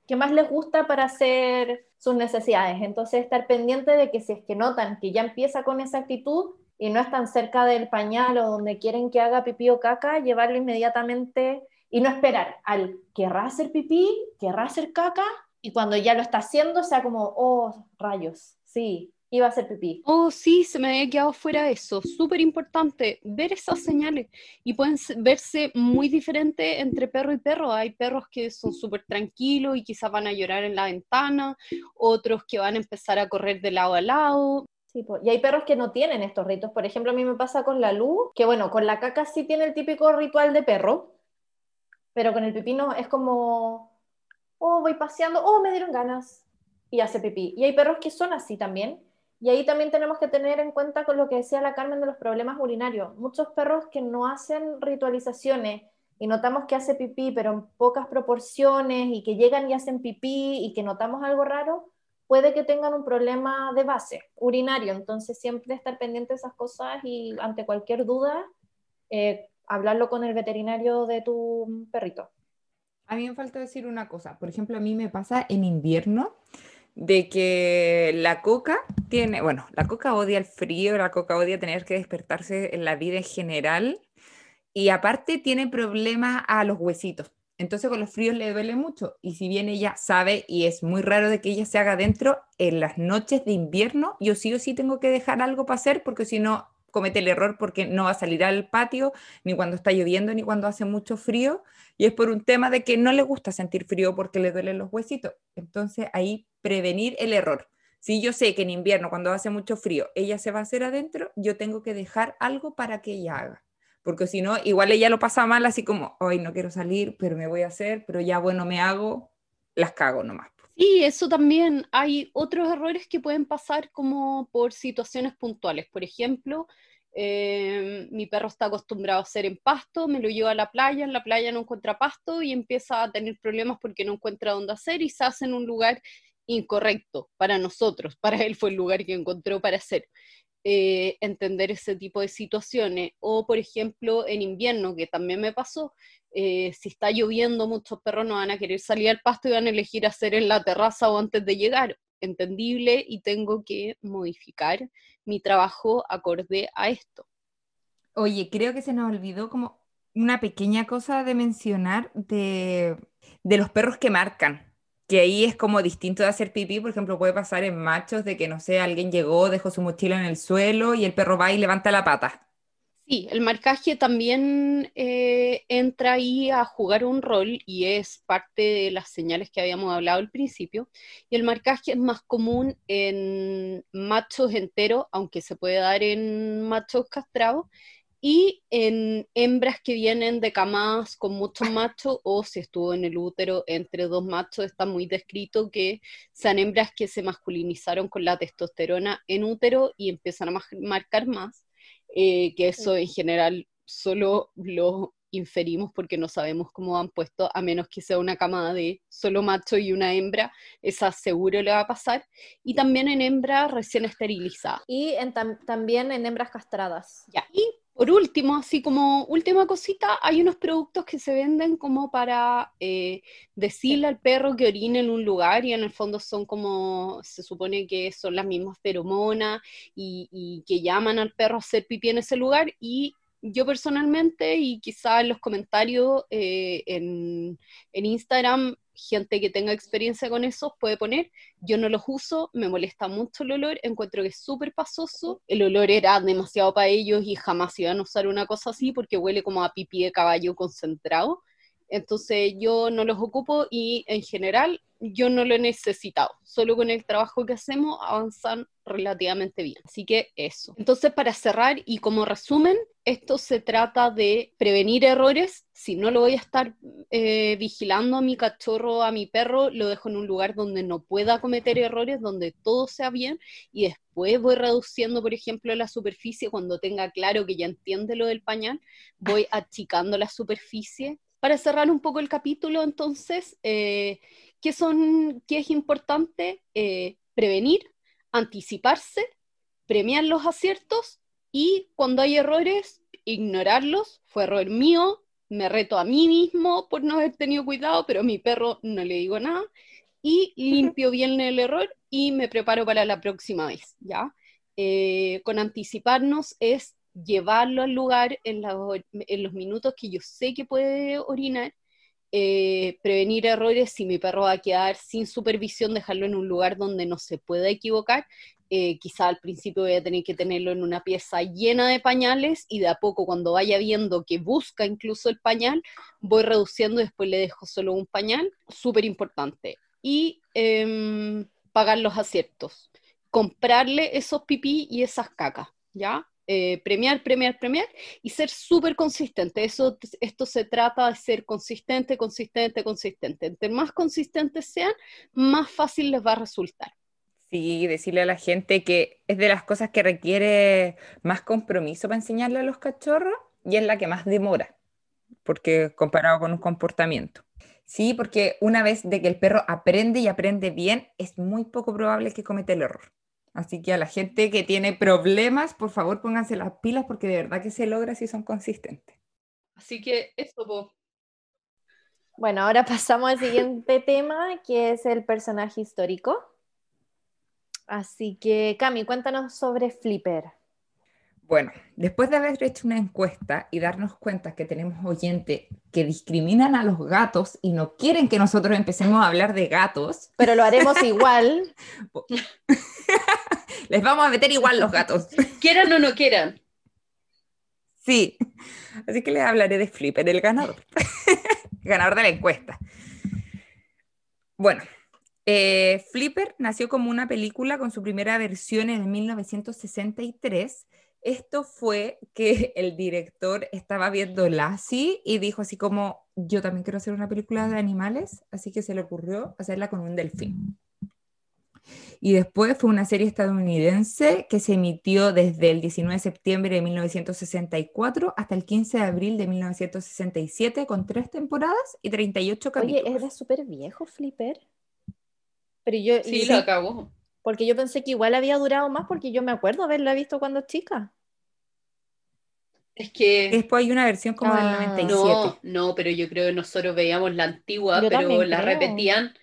que más les gusta para hacer sus necesidades. Entonces, estar pendiente de que si es que notan que ya empieza con esa actitud y no están cerca del pañal o donde quieren que haga pipí o caca, llevarlo inmediatamente y no esperar al querrá hacer pipí, querrá hacer caca, y cuando ya lo está haciendo sea como, oh, rayos, sí, iba a hacer pipí. Oh, sí, se me había quedado fuera eso. Súper importante ver esas señales. Y pueden verse muy diferentes entre perro y perro. Hay perros que son súper tranquilos y quizás van a llorar en la ventana, otros que van a empezar a correr de lado a lado. Sí, y hay perros que no tienen estos ritos. Por ejemplo, a mí me pasa con la luz, que bueno, con la caca sí tiene el típico ritual de perro, pero con el pipino es como, oh, voy paseando, oh, me dieron ganas, y hace pipí. Y hay perros que son así también. Y ahí también tenemos que tener en cuenta con lo que decía la Carmen de los problemas urinarios. Muchos perros que no hacen ritualizaciones y notamos que hace pipí, pero en pocas proporciones, y que llegan y hacen pipí y que notamos algo raro, puede que tengan un problema de base urinario. Entonces siempre estar pendiente de esas cosas y ante cualquier duda, eh, hablarlo con el veterinario de tu perrito. A mí me falta decir una cosa. Por ejemplo, a mí me pasa en invierno de que la coca tiene, bueno, la coca odia el frío, la coca odia tener que despertarse en la vida en general y aparte tiene problemas a los huesitos. Entonces con los fríos le duele mucho y si bien ella sabe y es muy raro de que ella se haga dentro, en las noches de invierno yo sí o sí tengo que dejar algo para hacer porque si no comete el error porque no va a salir al patio ni cuando está lloviendo ni cuando hace mucho frío y es por un tema de que no le gusta sentir frío porque le duelen los huesitos. Entonces ahí prevenir el error. Si yo sé que en invierno cuando hace mucho frío ella se va a hacer adentro, yo tengo que dejar algo para que ella haga. Porque si no, igual ella lo pasa mal así como, hoy no quiero salir, pero me voy a hacer, pero ya bueno, me hago, las cago nomás. Sí, eso también. Hay otros errores que pueden pasar como por situaciones puntuales. Por ejemplo, eh, mi perro está acostumbrado a hacer en pasto, me lo llevo a la playa, en la playa no encuentra pasto y empieza a tener problemas porque no encuentra dónde hacer y se hace en un lugar incorrecto para nosotros. Para él fue el lugar que encontró para hacer. Eh, entender ese tipo de situaciones. O, por ejemplo, en invierno, que también me pasó, eh, si está lloviendo, muchos perros no van a querer salir al pasto y van a elegir hacer en la terraza o antes de llegar. Entendible y tengo que modificar mi trabajo acorde a esto. Oye, creo que se nos olvidó como una pequeña cosa de mencionar de, de los perros que marcan que ahí es como distinto de hacer pipí, por ejemplo, puede pasar en machos de que, no sé, alguien llegó, dejó su mochila en el suelo y el perro va y levanta la pata. Sí, el marcaje también eh, entra ahí a jugar un rol y es parte de las señales que habíamos hablado al principio. Y el marcaje es más común en machos enteros, aunque se puede dar en machos castrados, y en hembras que vienen de camadas con muchos machos o si estuvo en el útero entre dos machos, está muy descrito que sean hembras que se masculinizaron con la testosterona en útero y empiezan a marcar más, eh, que eso en general solo lo inferimos porque no sabemos cómo han puesto, a menos que sea una camada de solo macho y una hembra, esa seguro le va a pasar. Y también en hembras recién esterilizadas. Y en también en hembras castradas. Ya. Y Por último, así como última cosita, hay unos productos que se venden como para eh, decirle al perro que orine en un lugar y en el fondo son como, se supone que son las mismas feromonas y, y que llaman al perro a hacer pipí en ese lugar. Y yo personalmente y quizá en los comentarios eh, en, en, Instagram, gente que tenga experiencia con eso puede poner, yo no los uso, me molesta mucho el olor, encuentro que es súper pasoso, el olor era demasiado para ellos y jamás iban a usar una cosa así porque huele como a pipí de caballo concentrado. Entonces yo no los ocupo y en general yo no lo he necesitado. Solo con el trabajo que hacemos avanzan relativamente bien. Así que eso. Entonces para cerrar y como resumen, esto se trata de prevenir errores. Si no lo voy a estar eh, vigilando a mi cachorro, a mi perro, lo dejo en un lugar donde no pueda cometer errores, donde todo sea bien y después voy reduciendo, por ejemplo, la superficie cuando tenga claro que ya entiende lo del pañal, voy achicando la superficie para cerrar un poco el capítulo, entonces, eh, ¿qué, son, ¿qué es importante? Eh, prevenir, anticiparse, premiar los aciertos y cuando hay errores, ignorarlos. Fue error mío, me reto a mí mismo por no haber tenido cuidado, pero a mi perro no le digo nada. Y limpio bien el error y me preparo para la próxima vez, ¿ya? Eh, con anticiparnos es llevarlo al lugar en, los minutos que yo sé que puede orinar, eh, prevenir errores si mi perro va a quedar sin supervisión, dejarlo en un lugar donde no se pueda equivocar. Eh, quizá al principio voy a tener que tenerlo en una pieza llena de pañales y de a poco cuando vaya viendo que busca incluso el pañal, voy reduciendo y después le dejo solo un pañal, súper importante. Y em, pagar los aciertos, comprarle esos pipí y esas cacas, ¿ya? Eh, premiar, premiar, premiar y ser súper consistente. Eso, esto se trata de ser consistente, consistente, consistente. Entre más consistentes sean, más fácil les va a resultar. Sí, decirle a la gente que es de las cosas que requiere más compromiso para enseñarle a los cachorros y es la que más demora, porque comparado con un comportamiento. Sí, porque una vez de que el perro aprende y aprende bien, es muy poco probable que cometa el error. Así que a la gente que tiene problemas, por favor pónganse las pilas porque de verdad que se logra si son consistentes. Así que eso, Bueno, ahora pasamos al siguiente tema, que es el personaje histórico. Así que, Cami, cuéntanos sobre Flipper. Bueno, después de haber hecho una encuesta y darnos cuenta que tenemos oyentes que discriminan a los gatos y no quieren que nosotros empecemos a hablar de gatos. Pero lo haremos igual. Les vamos a meter igual los gatos. Quieran o no quieran. Sí. Así que les hablaré de Flipper, el ganador. ganador de la encuesta. Bueno, eh, Flipper nació como una película con su primera versión en 1963 esto fue que el director estaba viendo Lassie y dijo así como, yo también quiero hacer una película de animales, así que se le ocurrió hacerla con un delfín. Y después fue una serie estadounidense que se emitió desde el 19 de septiembre de 1964 hasta el 15 de abril de 1967 con tres temporadas y 38 capítulos. Oye, era súper viejo Flipper. Pero yo, sí, lo acabó. Porque yo pensé que igual había durado más porque yo me acuerdo haberla visto cuando chica. Es que... Después hay una versión como del 97. Ah. No, no, pero yo creo que nosotros veíamos la antigua, pero la repetían,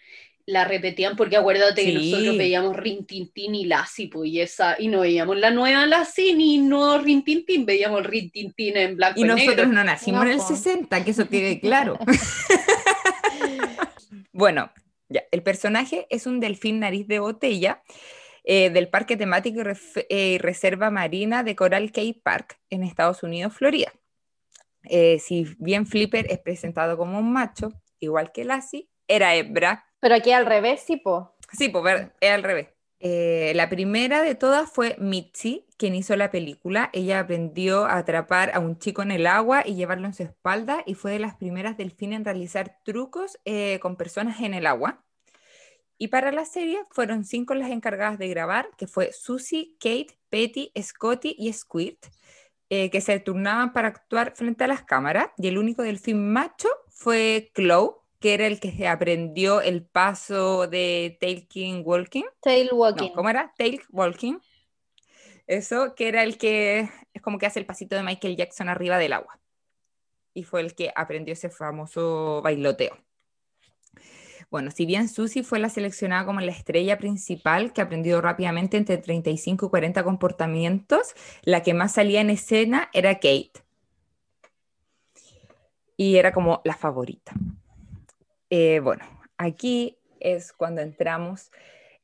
la repetían porque acuérdate que nosotros veíamos Rintintín y Lassie, pues, y esa, y no veíamos la nueva Lassie ni no Rintintín, veíamos Rintintín en blanco y, y nosotros no nacimos en el 60, que eso quede claro. bueno, ya, el personaje es un delfín nariz de botella eh, del Parque Temático y, eh, Reserva Marina de Coral Cay Park en Estados Unidos, Florida. Eh, si bien Flipper es presentado como un macho, igual que Lassie, era hembra. Pero aquí al revés, sí, po. Sí, pues es al revés. la primera de todas fue Mitzi, quien hizo la película. Ella aprendió a atrapar a un chico en el agua y llevarlo en su espalda y fue de las primeras delfines en realizar trucos eh, con personas en el agua. Y para la serie fueron cinco las encargadas de grabar, que fue Susie, Kate, Betty, Scotty y Squirt, eh, que se turnaban para actuar frente a las cámaras. Y el único delfín macho fue Chloe, que era el que aprendió el paso de tail walking. Tail walking. ¿Cómo era? Tail walking Eso, que era el que es como que hace el pasito de Michael Jackson arriba del agua. Y fue el que aprendió ese famoso bailoteo. Bueno, si bien Susie fue la seleccionada como la estrella principal que aprendió rápidamente entre 35 y 40 comportamientos, la que más salía en escena era Kate. Y era como la favorita. Eh, bueno, aquí es cuando entramos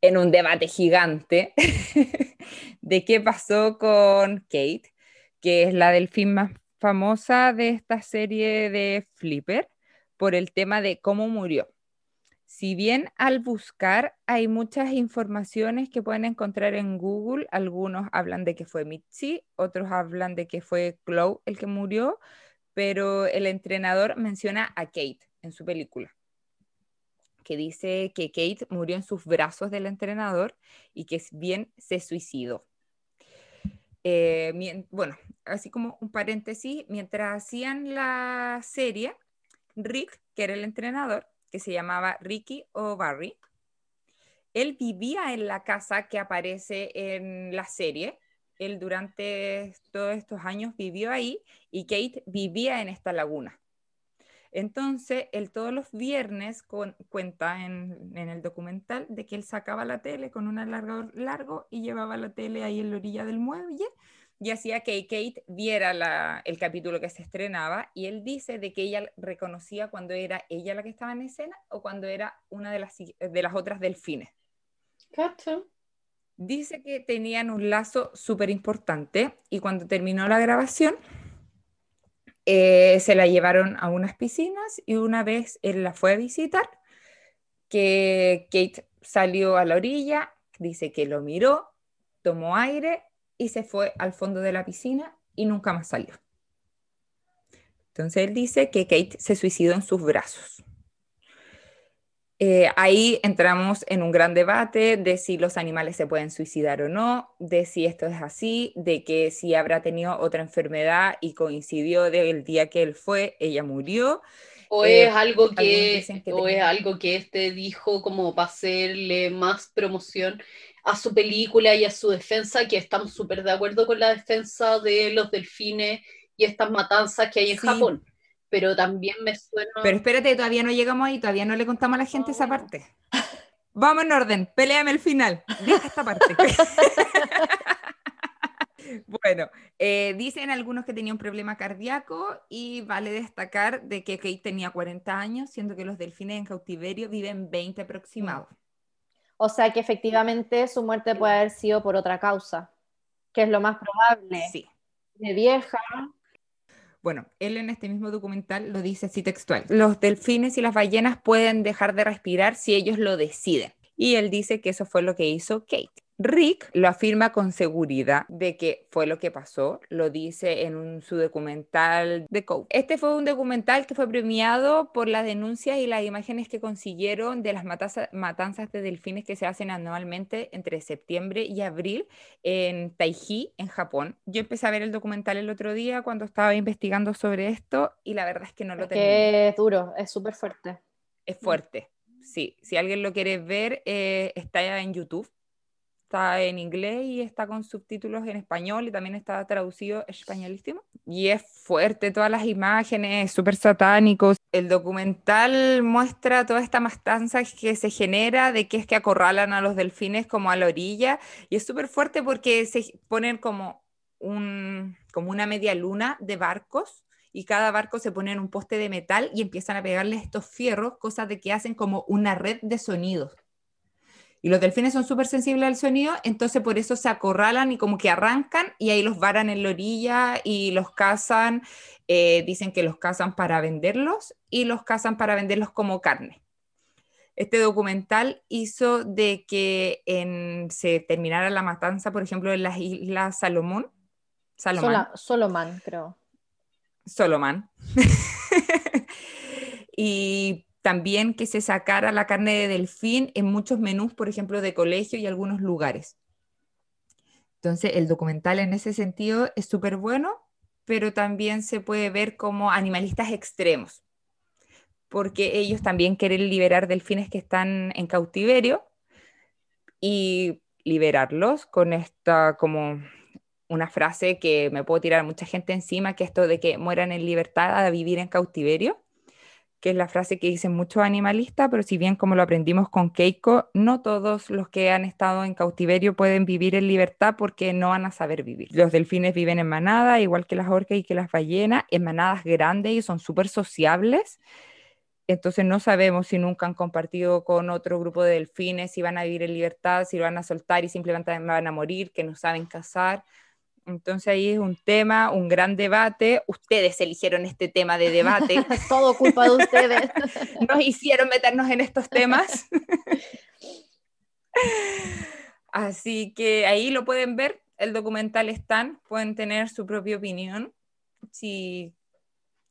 en un debate gigante de qué pasó con Kate, que es la delfín más famosa de esta serie de Flipper, por el tema de cómo murió. Si bien al buscar hay muchas informaciones que pueden encontrar en Google, algunos hablan de que fue Mitzi, otros hablan de que fue Chloe el que murió, pero el entrenador menciona a Kate en su película que dice que Kate murió en sus brazos del entrenador y que bien se suicidó. Eh, bueno, así como un paréntesis, mientras hacían la serie, Rick, que era el entrenador, que se llamaba Ricky o Barry, él vivía en la casa que aparece en la serie. Él durante todos estos años vivió ahí y Kate vivía en esta laguna. Entonces, él todos los viernes cuenta en, el documental de que él sacaba la tele con un alargador largo y llevaba la tele ahí en la orilla del muelle y hacía que Kate viera el capítulo que se estrenaba y él dice de que ella reconocía cuando era ella la que estaba en escena o cuando era una de las, de las otras delfines. Dice que tenían un lazo súper importante y cuando terminó la grabación eh, se la llevaron a unas piscinas y una vez él la fue a visitar, que Kate salió a la orilla, dice que lo miró, tomó aire y se fue al fondo de la piscina y nunca más salió. Entonces él dice que Kate se suicidó en sus brazos. Eh, ahí entramos en un gran debate de si los animales se pueden suicidar o no, de si esto es así, de que si habrá tenido otra enfermedad y coincidió del día que él fue, ella murió. O es eh, algo que, o es algo que este dijo como para hacerle más promoción a su película y a su defensa, que estamos súper de acuerdo con la defensa de los delfines y estas matanzas que hay en Japón pero también me suena... Pero espérate, todavía no llegamos ahí, todavía no le contamos a la gente esa parte. Vamos en orden, peleame el final, deja esta parte. bueno, eh, dicen algunos que tenía un problema cardíaco y vale destacar de que Kate tenía 40 años, siendo que los delfines en cautiverio viven 20 aproximados. O sea que efectivamente su muerte puede haber sido por otra causa, que es lo más probable. Sí. De vieja, bueno, él en este mismo documental lo dice así textual. Los delfines y las ballenas pueden dejar de respirar si ellos lo deciden. Y él dice que eso fue lo que hizo Kate. Rick lo afirma con seguridad de que fue lo que pasó, lo dice en su documental de Code. Este fue un documental que fue premiado por las denuncias y las imágenes que consiguieron de las matanzas de delfines que se hacen anualmente entre septiembre y abril en Taiji, en Japón. Yo empecé a ver el documental el otro día cuando estaba investigando sobre esto y la verdad es que no lo tengo. Es duro, es súper fuerte. Es fuerte, sí. Si alguien lo quiere ver, eh, está en YouTube está en inglés y está con subtítulos en español y también está traducido españolísimo. Y es fuerte, todas las imágenes, súper satánicos. El documental muestra toda esta matanza que se genera de que es que acorralan a los delfines como a la orilla y es súper fuerte porque se ponen como, un, como una media luna de barcos y cada barco se pone en un poste de metal y empiezan a pegarle estos fierros, cosas de que hacen como una red de sonidos. Y los delfines son súper sensibles al sonido, entonces por eso se acorralan y como que arrancan y ahí los varan en la orilla y los cazan. Eh, dicen que los cazan para venderlos y los cazan para venderlos como carne. Este documental hizo de que se terminara la matanza, por ejemplo, en las Islas Salomón. Salomón, Solomán, creo. Solomán. y también que se sacara la carne de delfín en muchos menús, por ejemplo, de colegio y algunos lugares. Entonces, el documental en ese sentido es súper bueno, pero también se puede ver como animalistas extremos, porque ellos también quieren liberar delfines que están en cautiverio y liberarlos con esta como una frase que me puedo tirar a mucha gente encima, que esto de que mueran en libertad a vivir en cautiverio, que es la frase que dicen muchos animalistas, pero si bien como lo aprendimos con Keiko, no todos los que han estado en cautiverio pueden vivir en libertad porque no van a saber vivir. Los delfines viven en manada, igual que las orcas y que las ballenas, en manadas grandes y son súper sociables. Entonces no sabemos si nunca han compartido con otro grupo de delfines, si van a vivir en libertad, si lo van a soltar y simplemente van a morir, que no saben cazar. Entonces ahí es un tema, un gran debate. Ustedes eligieron este tema de debate. Todo culpa de ustedes. Nos hicieron meternos en estos temas. Así que ahí lo pueden ver. El documental están, pueden tener su propia opinión. Si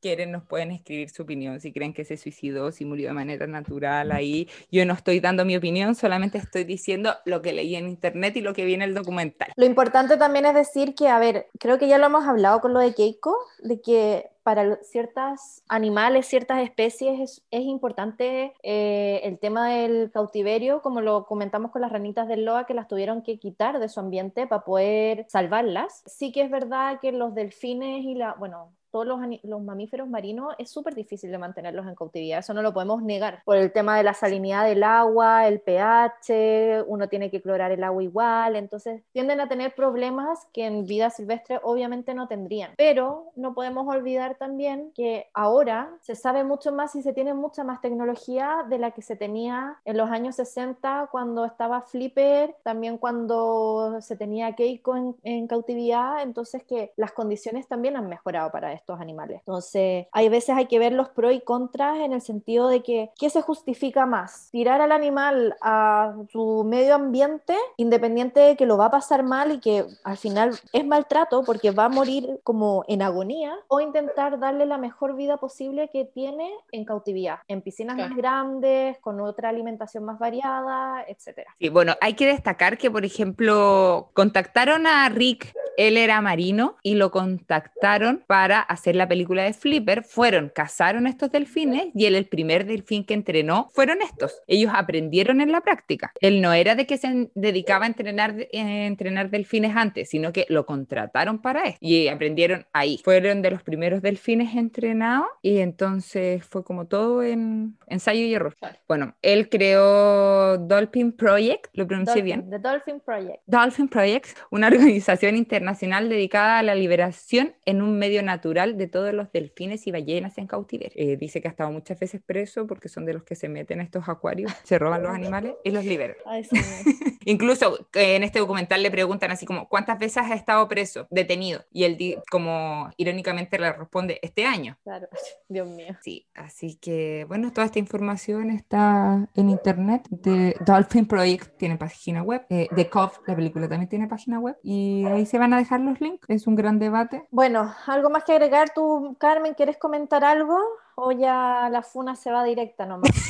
quieren nos pueden escribir su opinión, si creen que se suicidó, si murió de manera natural ahí. Yo no estoy dando mi opinión, solamente estoy diciendo lo que leí en internet y lo que vi en el documental. Lo importante también es decir que, a ver, creo que ya lo hemos hablado con lo de Keiko, de que para ciertos animales, ciertas especies, es, es importante eh, el tema del cautiverio, como lo comentamos con las ranitas del loa, que las tuvieron que quitar de su ambiente para poder salvarlas. Sí que es verdad que los delfines y la, bueno, todos los, los, mamíferos marinos es súper difícil de mantenerlos en cautividad, eso no lo podemos negar, por el tema de la salinidad del agua, el pH, uno tiene que clorar el agua igual, entonces tienden a tener problemas que en vida silvestre obviamente no tendrían, pero no podemos olvidar también que ahora se sabe mucho más y se tiene mucha más tecnología de la que se tenía en los años 60 cuando estaba Flipper, también cuando se tenía Keiko en, en cautividad, entonces que las condiciones también han mejorado para esto estos animales. Entonces, hay veces hay que ver los pros y contras en el sentido de que, ¿qué se justifica más? ¿Tirar al animal a su medio ambiente, independiente de que lo va a pasar mal y que al final es maltrato porque va a morir como en agonía, o intentar darle la mejor vida posible que tiene en cautividad, en piscinas claro. más grandes, con otra alimentación más variada, etcétera? Sí, bueno, hay que destacar que, por ejemplo, contactaron a Rick, él era marino, y lo contactaron para hacer la película de Flipper fueron, cazaron estos delfines y él, el primer delfín que entrenó, fueron estos. Ellos aprendieron en la práctica. Él no era de que se dedicaba a entrenar, eh, entrenar delfines antes, sino que lo contrataron para esto y aprendieron ahí. Fueron de los primeros delfines entrenados y entonces fue como todo en ensayo y error. Claro. Bueno, él creó Dolphin Project, lo pronuncié Dolphin, bien. The Dolphin Project. Dolphin Project, una organización internacional dedicada a la liberación en un medio natural de todos los delfines y ballenas en cautiverio. Eh, dice que ha estado muchas veces preso porque son de los que se meten a estos acuarios, se roban los animales y los liberan. Ay, sí. Incluso eh, en este documental le preguntan así como, ¿cuántas veces ha estado preso, detenido? Y él como irónicamente le responde, este año. Claro, Dios mío. Sí, así que bueno, toda esta información está en internet. De Dolphin Project tiene página web. Eh, The Cove, la película también tiene página web. Y ahí se van a dejar los links. Es un gran debate. Bueno, ¿algo más que agregar tú, Carmen? ¿Quieres comentar algo? ¿O ya la funa se va directa nomás?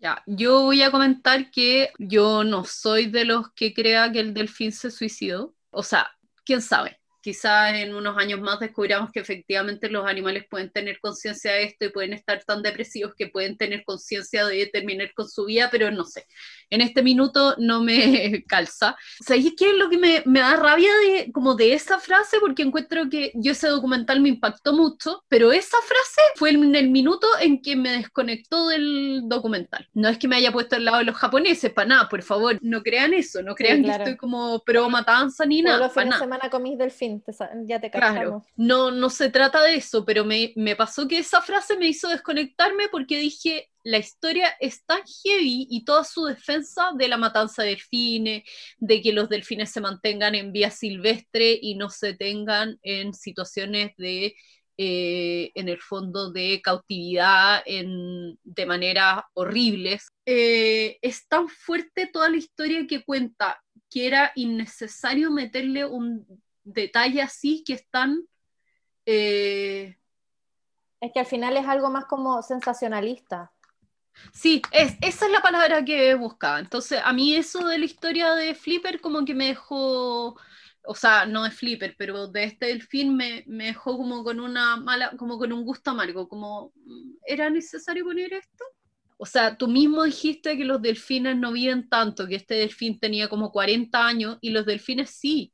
Ya, yo voy a comentar que yo no soy de los que crea que el delfín se suicidó. O sea, quién sabe. Quizás en unos años más descubramos que efectivamente los animales pueden tener conciencia de esto y pueden estar tan depresivos que pueden tener conciencia de terminar con su vida, pero no sé. En este minuto no me calza. ¿Sabéis qué es lo que me, me, da rabia de, como de esa frase? Porque encuentro que yo ese documental me impactó mucho, pero esa frase fue en el minuto en que me desconectó del documental. No es que me haya puesto al lado de los japoneses, para nada, por favor, no crean eso, no crean sí, claro. que estoy como pro matanza ni Todos nada. los fines de semana comís delfín, te, ya te Claro, no, no se trata de eso, pero me, me pasó que esa frase me hizo desconectarme porque dije, la historia es tan heavy y toda su defensa de la matanza de delfines, de que los delfines se mantengan en vía silvestre y no se tengan en situaciones de, eh, en el fondo, de cautividad en, de maneras horribles. Eh, es tan fuerte toda la historia que cuenta que era innecesario meterle un detalle así que es tan... Eh... Es que al final es algo más como sensacionalista. Sí, es, esa es la palabra que buscaba. Entonces, a mí eso de la historia de Flipper como que me dejó, o sea, no de Flipper, pero de este delfín me, me dejó como con una mala, como con un gusto amargo, como, ¿era necesario poner esto? O sea, tú mismo dijiste que los delfines no viven tanto, que este delfín tenía como 40 años y los delfines sí,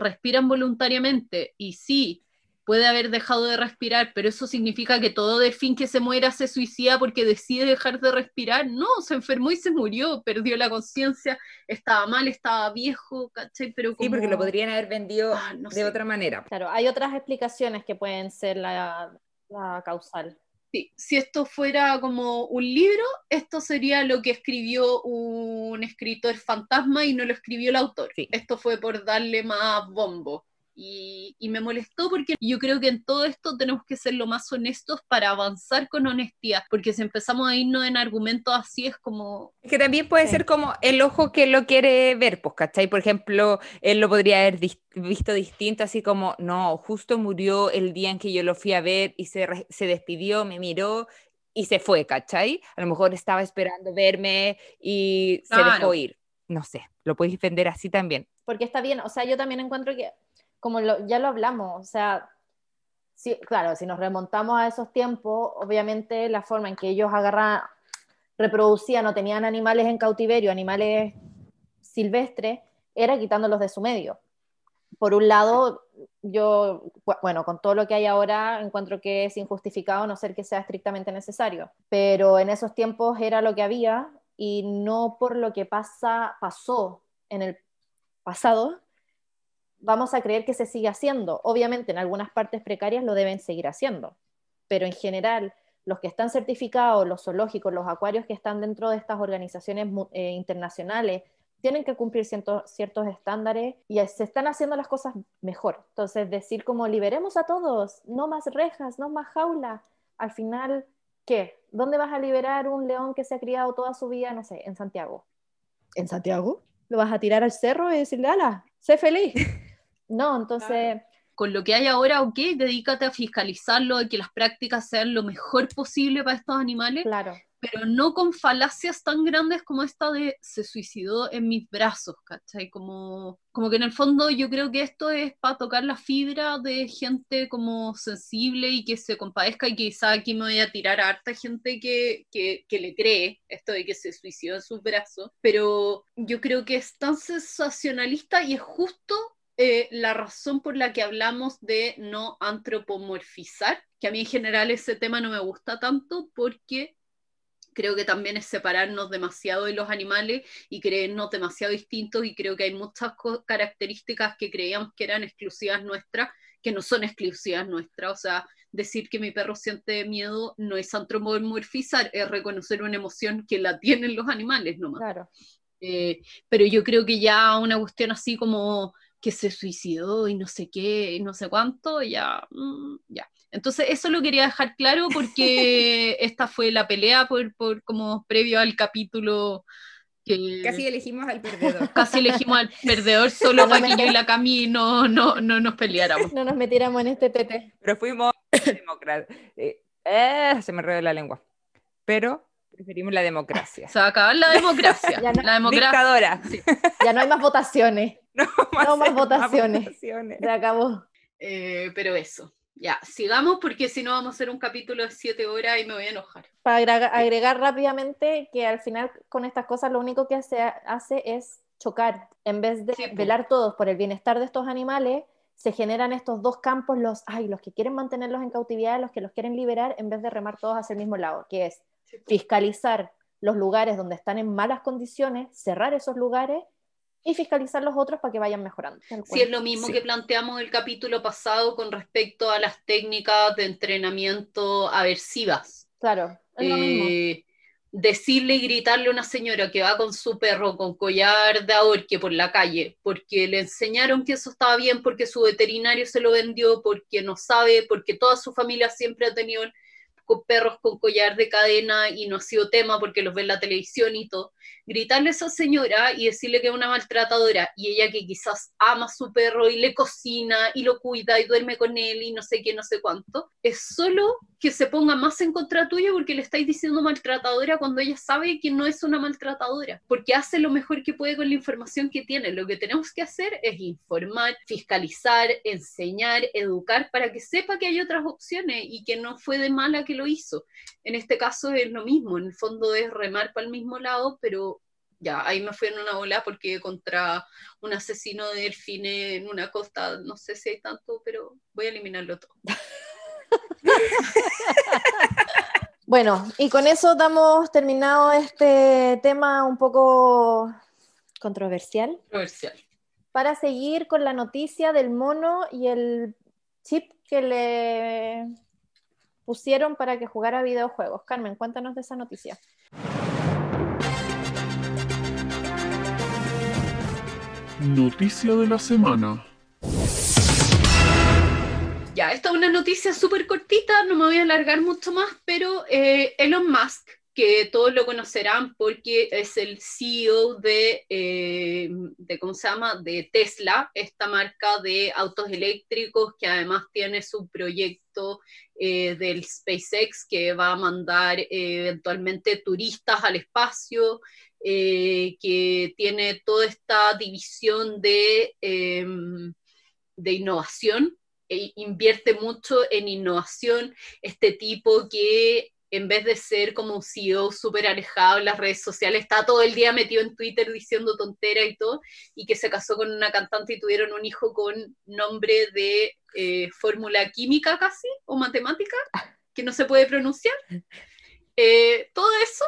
respiran voluntariamente y sí, puede haber dejado de respirar, pero eso significa que todo delfín que se muera se suicida porque decide dejar de respirar. No, se enfermó y se murió, perdió la conciencia, estaba mal, estaba viejo, ¿cachai? Pero Sí, porque lo podrían haber vendido Ah, no de sé. otra manera. Claro, hay otras explicaciones que pueden ser la, la causal. Sí, si esto fuera como un libro, esto sería lo que escribió un escritor fantasma y no lo escribió el autor. Sí. Esto fue por darle más bombo. Y, y me molestó porque yo creo que en todo esto tenemos que ser lo más honestos para avanzar con honestidad, porque si empezamos a irnos en argumentos así es como... Es que también puede Sí. ser como el ojo que lo quiere ver, pues, ¿cachai? Por ejemplo, él lo podría haber dis- visto distinto, así como, no, justo murió el día en que yo lo fui a ver y se, se despidió, me miró y se fue, ¿cachai? A lo mejor estaba esperando verme y se Claro. dejó ir. No sé, lo podéis vender así también. Porque está bien, o sea, yo también encuentro que, como ya lo hablamos, o sea, sí, claro, si nos remontamos a esos tiempos, obviamente la forma en que ellos agarran, reproducían o tenían animales en cautiverio, animales silvestres, era quitándolos de su medio. Por un lado, yo, bu- bueno, con todo lo que hay ahora, encuentro que es injustificado no ser que sea estrictamente necesario, pero en esos tiempos era lo que había y no por lo que pasa, pasó en el pasado, vamos a creer que se sigue haciendo. Obviamente en algunas partes precarias lo deben seguir haciendo, pero en general los que están certificados, los zoológicos, los acuarios que están dentro de estas organizaciones eh, internacionales, tienen que cumplir ciento- ciertos estándares y se están haciendo las cosas mejor. Entonces, decir como liberemos a todos, no más rejas, no más jaula, al final, ¿qué? ¿Dónde vas a liberar un león que se ha criado toda su vida, no sé, en Santiago? ¿En Santiago? ¿Lo vas a tirar al cerro y decirle, ala, sé feliz? No, entonces, Con lo que hay ahora, ok, dedícate a fiscalizarlo, a que las prácticas sean lo mejor posible para estos animales, claro, pero no con falacias tan grandes como esta de se suicidó en mis brazos, ¿cachai? Como, como que en el fondo yo creo que esto es para tocar la fibra de gente como sensible y que se compadezca y quizá aquí me voy a tirar a harta gente que, que, que le cree esto de que se suicidó en sus brazos, pero yo creo que es tan sensacionalista y es justo eh, la razón por la que hablamos de no antropomorfizar, que a mí en general ese tema no me gusta tanto porque creo que también es separarnos demasiado de los animales y creernos demasiado distintos y creo que hay muchas características que creíamos que eran exclusivas nuestras que no son exclusivas nuestras, o sea, decir que mi perro siente miedo no es antropomorfizar, es reconocer una emoción que la tienen los animales nomás. claro. Eh, pero yo creo que ya una cuestión así como que se suicidó y no sé qué, y no sé cuánto, ya, mm, ya. Entonces eso lo quería dejar claro porque esta fue la pelea por, por como previo al capítulo que Casi elegimos al perdedor. casi elegimos al perdedor solo Para no para que yo y la Cami no, no, no nos peleáramos. No nos metiéramos en este tete. Pero fuimos demócratas. Eh, eh, se me enredó la lengua. Pero preferimos la democracia. Se va a acabar la democracia. Ya no- la democracia. Dictadora. Ya no hay más votaciones, No, No más votaciones. votaciones. se acabó. Eh, pero eso. Ya, sigamos porque si no vamos a hacer un capítulo de siete horas y me voy a enojar. Para agregar, agregar rápidamente que al final con estas cosas lo único que se hace es chocar. En vez de Sí, velar todos por el bienestar de estos animales, se generan estos dos campos, los, ay, los que quieren mantenerlos en cautividad, los que los quieren liberar, en vez de remar todos hacia el mismo lado, que es fiscalizar los lugares donde están en malas condiciones, cerrar esos lugares y fiscalizar los otros para que vayan mejorando. Sí, es lo mismo Sí. que planteamos el capítulo pasado con respecto a las técnicas de entrenamiento aversivas. Claro, es lo mismo. Eh, decirle y gritarle a una señora que va con su perro con collar de ahorque por la calle, porque le enseñaron que eso estaba bien, porque su veterinario se lo vendió, porque no sabe, porque toda su familia siempre ha tenido con perros con collar de cadena y no ha sido tema porque los ve en la televisión y todo. Gritarle a esa señora y decirle que es una maltratadora y ella que quizás ama a su perro y le cocina y lo cuida y duerme con él y no sé qué, no sé cuánto, es solo que se ponga más en contra tuyo porque le estáis diciendo maltratadora cuando ella sabe que no es una maltratadora, porque hace lo mejor que puede con la información que tiene. Lo que tenemos que hacer es informar, fiscalizar, enseñar, educar para que sepa que hay otras opciones y que no fue de mala que lo hizo. En este caso es lo mismo, en el fondo es remar para el mismo lado, pero ya, ahí me fui en una bola porque contra un asesino de delfines en una costa, no sé si hay tanto, pero voy a eliminarlo todo. Bueno, y con eso damos terminado este tema un poco controversial. Controversial. Para seguir con la noticia del mono y el chip que le pusieron para que jugara videojuegos. Carmen, cuéntanos de esa noticia. Noticia de la semana. Ya, esta es una noticia súper cortita, no me voy a alargar mucho más, pero eh, Elon Musk, que todos lo conocerán porque es el CEO de, eh, de, ¿cómo se llama?, de Tesla, esta marca de autos eléctricos que además tiene su proyecto eh, del SpaceX que va a mandar eventualmente turistas al espacio, que tiene toda esta división de, de innovación e invierte mucho en innovación, este tipo que en vez de ser como un CEO súper alejado en las redes sociales, está todo el día metido en Twitter diciendo tontera y todo, y que se casó con una cantante y tuvieron un hijo con nombre de eh, fórmula química casi, o matemática, que no se puede pronunciar. Eh, todo eso,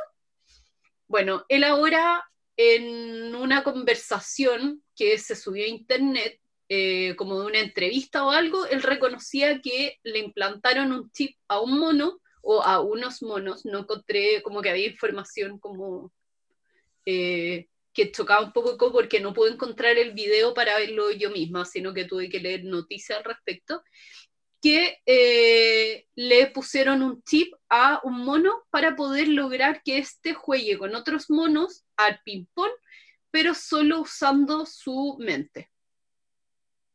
bueno, él ahora en una conversación que se subió a internet, eh, como de una entrevista o algo, él reconocía que le implantaron un chip a un mono o a unos monos, no encontré como que había información como eh, que chocaba un poco porque no pude encontrar el video para verlo yo misma, sino que tuve que leer noticias al respecto, que eh, le pusieron un chip a un mono para poder lograr que éste juegue con otros monos al ping-pong, pero solo usando su mente.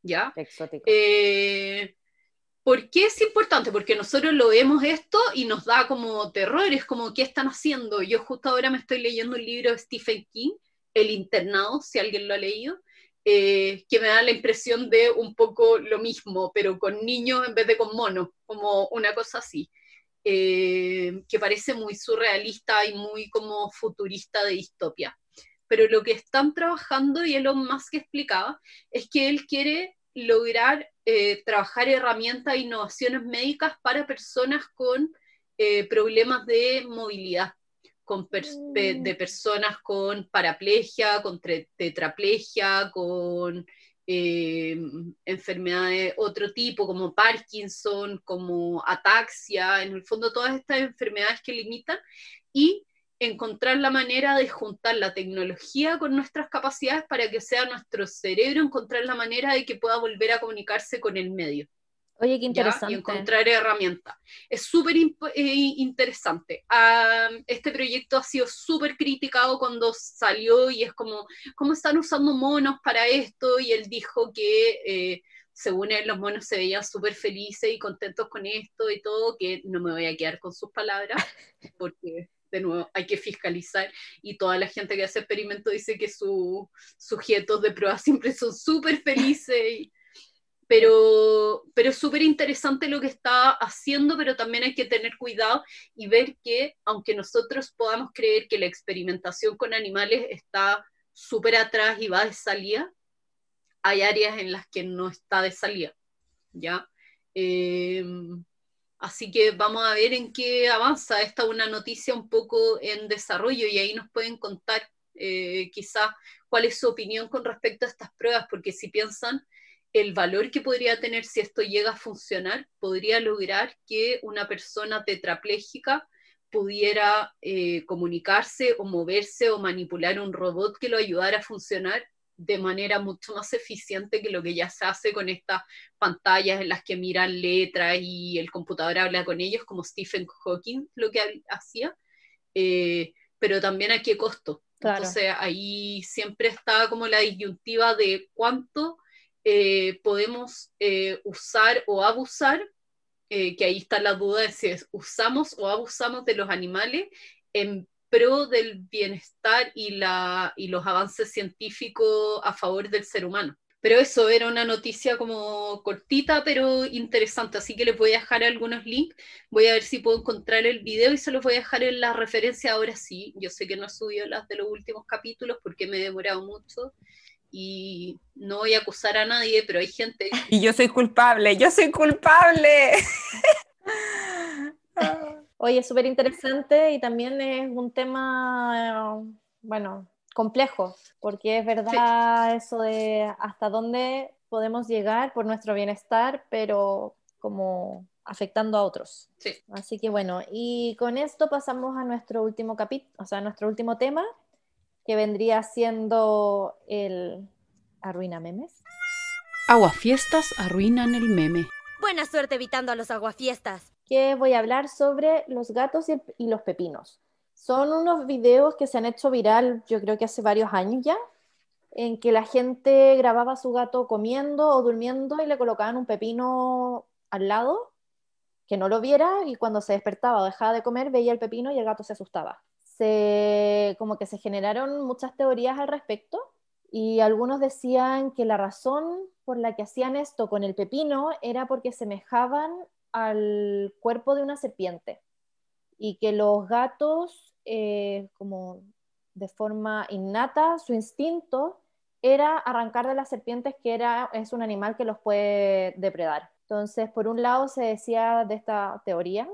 ¿ya? Exótico. Eh, ¿Por qué es importante? Porque nosotros lo vemos esto y nos da como terror, es como, ¿qué están haciendo? Yo justo ahora me estoy leyendo un libro de Stephen King, El internado, si alguien lo ha leído, eh, que me da la impresión de un poco lo mismo, pero con niños en vez de con monos, como una cosa así. Eh, que parece muy surrealista y muy como futurista de distopia. Pero lo que están trabajando, y más que explicaba, es que él quiere lograr eh, trabajar herramientas e innovaciones médicas para personas con eh, problemas de movilidad, con mm. de personas con paraplegia, con tetraplegia, con eh, enfermedades de otro tipo, como Parkinson, como ataxia, en el fondo todas estas enfermedades que limitan, y encontrar la manera de juntar la tecnología con nuestras capacidades para que sea nuestro cerebro encontrar la manera de que pueda volver a comunicarse con el medio. Oye, qué interesante. Y encontrar herramientas. Es súper eh, interesante. este proyecto ha sido súper criticado cuando salió y es como, ¿cómo están usando monos para esto? Y él dijo que, eh, según él, los monos se veían súper felices y contentos con esto y todo, que no me voy a quedar con sus palabras, porque de nuevo, hay que fiscalizar y toda la gente que hace experimentos dice que sus sujetos de prueba siempre son súper felices, pero, pero es súper interesante lo que está haciendo, pero también hay que tener cuidado y ver que aunque nosotros podamos creer que la experimentación con animales está súper atrás y va de salida, hay áreas en las que no está de salida, ¿ya? Eh, Así que vamos a ver en qué avanza. Esta es una noticia un poco en desarrollo y ahí nos pueden contar eh, quizás cuál es su opinión con respecto a estas pruebas, porque si piensan el valor que podría tener si esto llega a funcionar, podría lograr que una persona tetrapléjica pudiera eh, comunicarse o moverse o manipular un robot que lo ayudara a funcionar de manera mucho más eficiente que lo que ya se hace con estas pantallas en las que miran letras y el computador habla con ellos, como Stephen Hawking lo que hacía, eh, pero también a qué costo. Entonces ahí siempre está como la disyuntiva de cuánto eh, podemos eh, usar o abusar, que ahí está la duda de si usamos o abusamos de los animales en pro del bienestar y, la, y los avances científicos a favor del ser humano. Pero eso era una noticia como cortita, pero interesante. Así que les voy a dejar algunos links. Voy a ver si puedo encontrar el video y se los voy a dejar en la referencia ahora sí. Yo sé que no he subido las de los últimos capítulos porque me he demorado mucho y no voy a acusar a nadie, pero hay gente. Y yo soy culpable, yo soy culpable. Oye, es súper interesante y también es un tema, bueno, complejo, porque es verdad eso de hasta dónde podemos llegar por nuestro bienestar, pero como afectando a otros. Sí. Así que bueno, y con esto pasamos a nuestro último capítulo, o sea, nuestro último tema, que vendría siendo el arruina memes. Aguafiestas arruinan el meme. Buena suerte evitando a los aguafiestas. Que voy a hablar sobre los gatos y, los pepinos. Son unos videos que se han hecho viral, yo creo que hace varios años ya, en que la gente grababa su gato comiendo o durmiendo y le colocaban un pepino al lado, que no lo viera y cuando se despertaba o dejaba de comer veía el pepino y el gato se asustaba. Se, como que se generaron muchas teorías al respecto y algunos decían que la razón por la que hacían esto con el pepino era porque semejaban al cuerpo de una serpiente y que los gatos, eh, como de forma innata, su instinto era arrancar de las serpientes, que era, es un animal que los puede depredar. Entonces, por un lado se decía de esta teoría,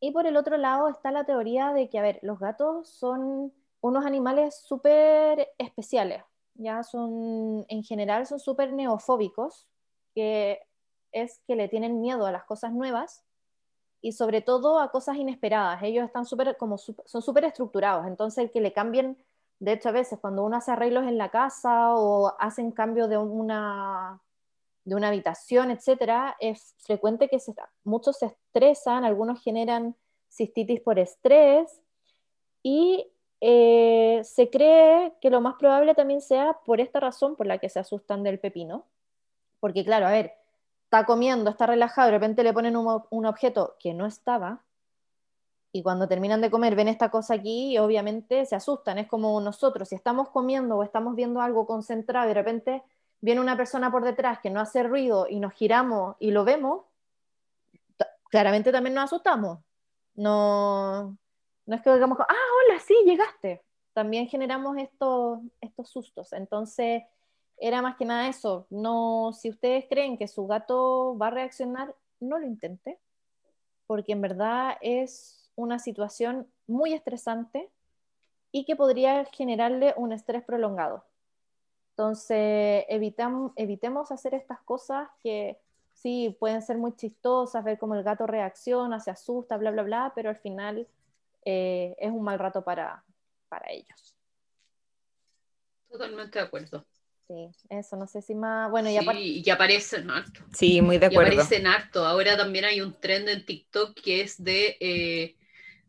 y por el otro lado está la teoría de que, a ver, los gatos son unos animales súper especiales, ya son, en general, son súper neofóbicos, que es que le tienen miedo a las cosas nuevas y sobre todo a cosas inesperadas. Ellos están súper, como, son súper estructurados, entonces el que le cambien, de hecho a veces cuando uno hace arreglos en la casa o hacen cambio de una, de una habitación, etcétera, es frecuente que muchos se estresan, algunos generan cistitis por estrés y eh, se cree que lo más probable también sea por esta razón por la que se asustan del pepino. Porque claro, a ver, está comiendo, está relajado, de repente le ponen un, objeto que no estaba, y cuando terminan de comer ven esta cosa aquí y obviamente se asustan. Es como nosotros, si estamos comiendo o estamos viendo algo concentrado y de repente viene una persona por detrás que no hace ruido y nos giramos y lo vemos, claramente también nos asustamos. No, no es que digamos, ah, hola, sí, llegaste. También generamos estos, estos sustos. Entonces, era más que nada eso. No, si ustedes creen que su gato va a reaccionar, no lo intente, porque en verdad es una situación muy estresante y que podría generarle un estrés prolongado. Entonces, evitam- evitemos hacer estas cosas que sí pueden ser muy chistosas, ver cómo el gato reacciona, se asusta, bla, bla, bla, pero al final eh, es un mal rato para, para ellos. Totalmente de acuerdo. Sí, eso, no sé si más. Bueno, y Sí, y aparecen harto. Sí, muy de Y acuerdo. aparecen harto. Ahora también hay un trend en TikTok que es de eh,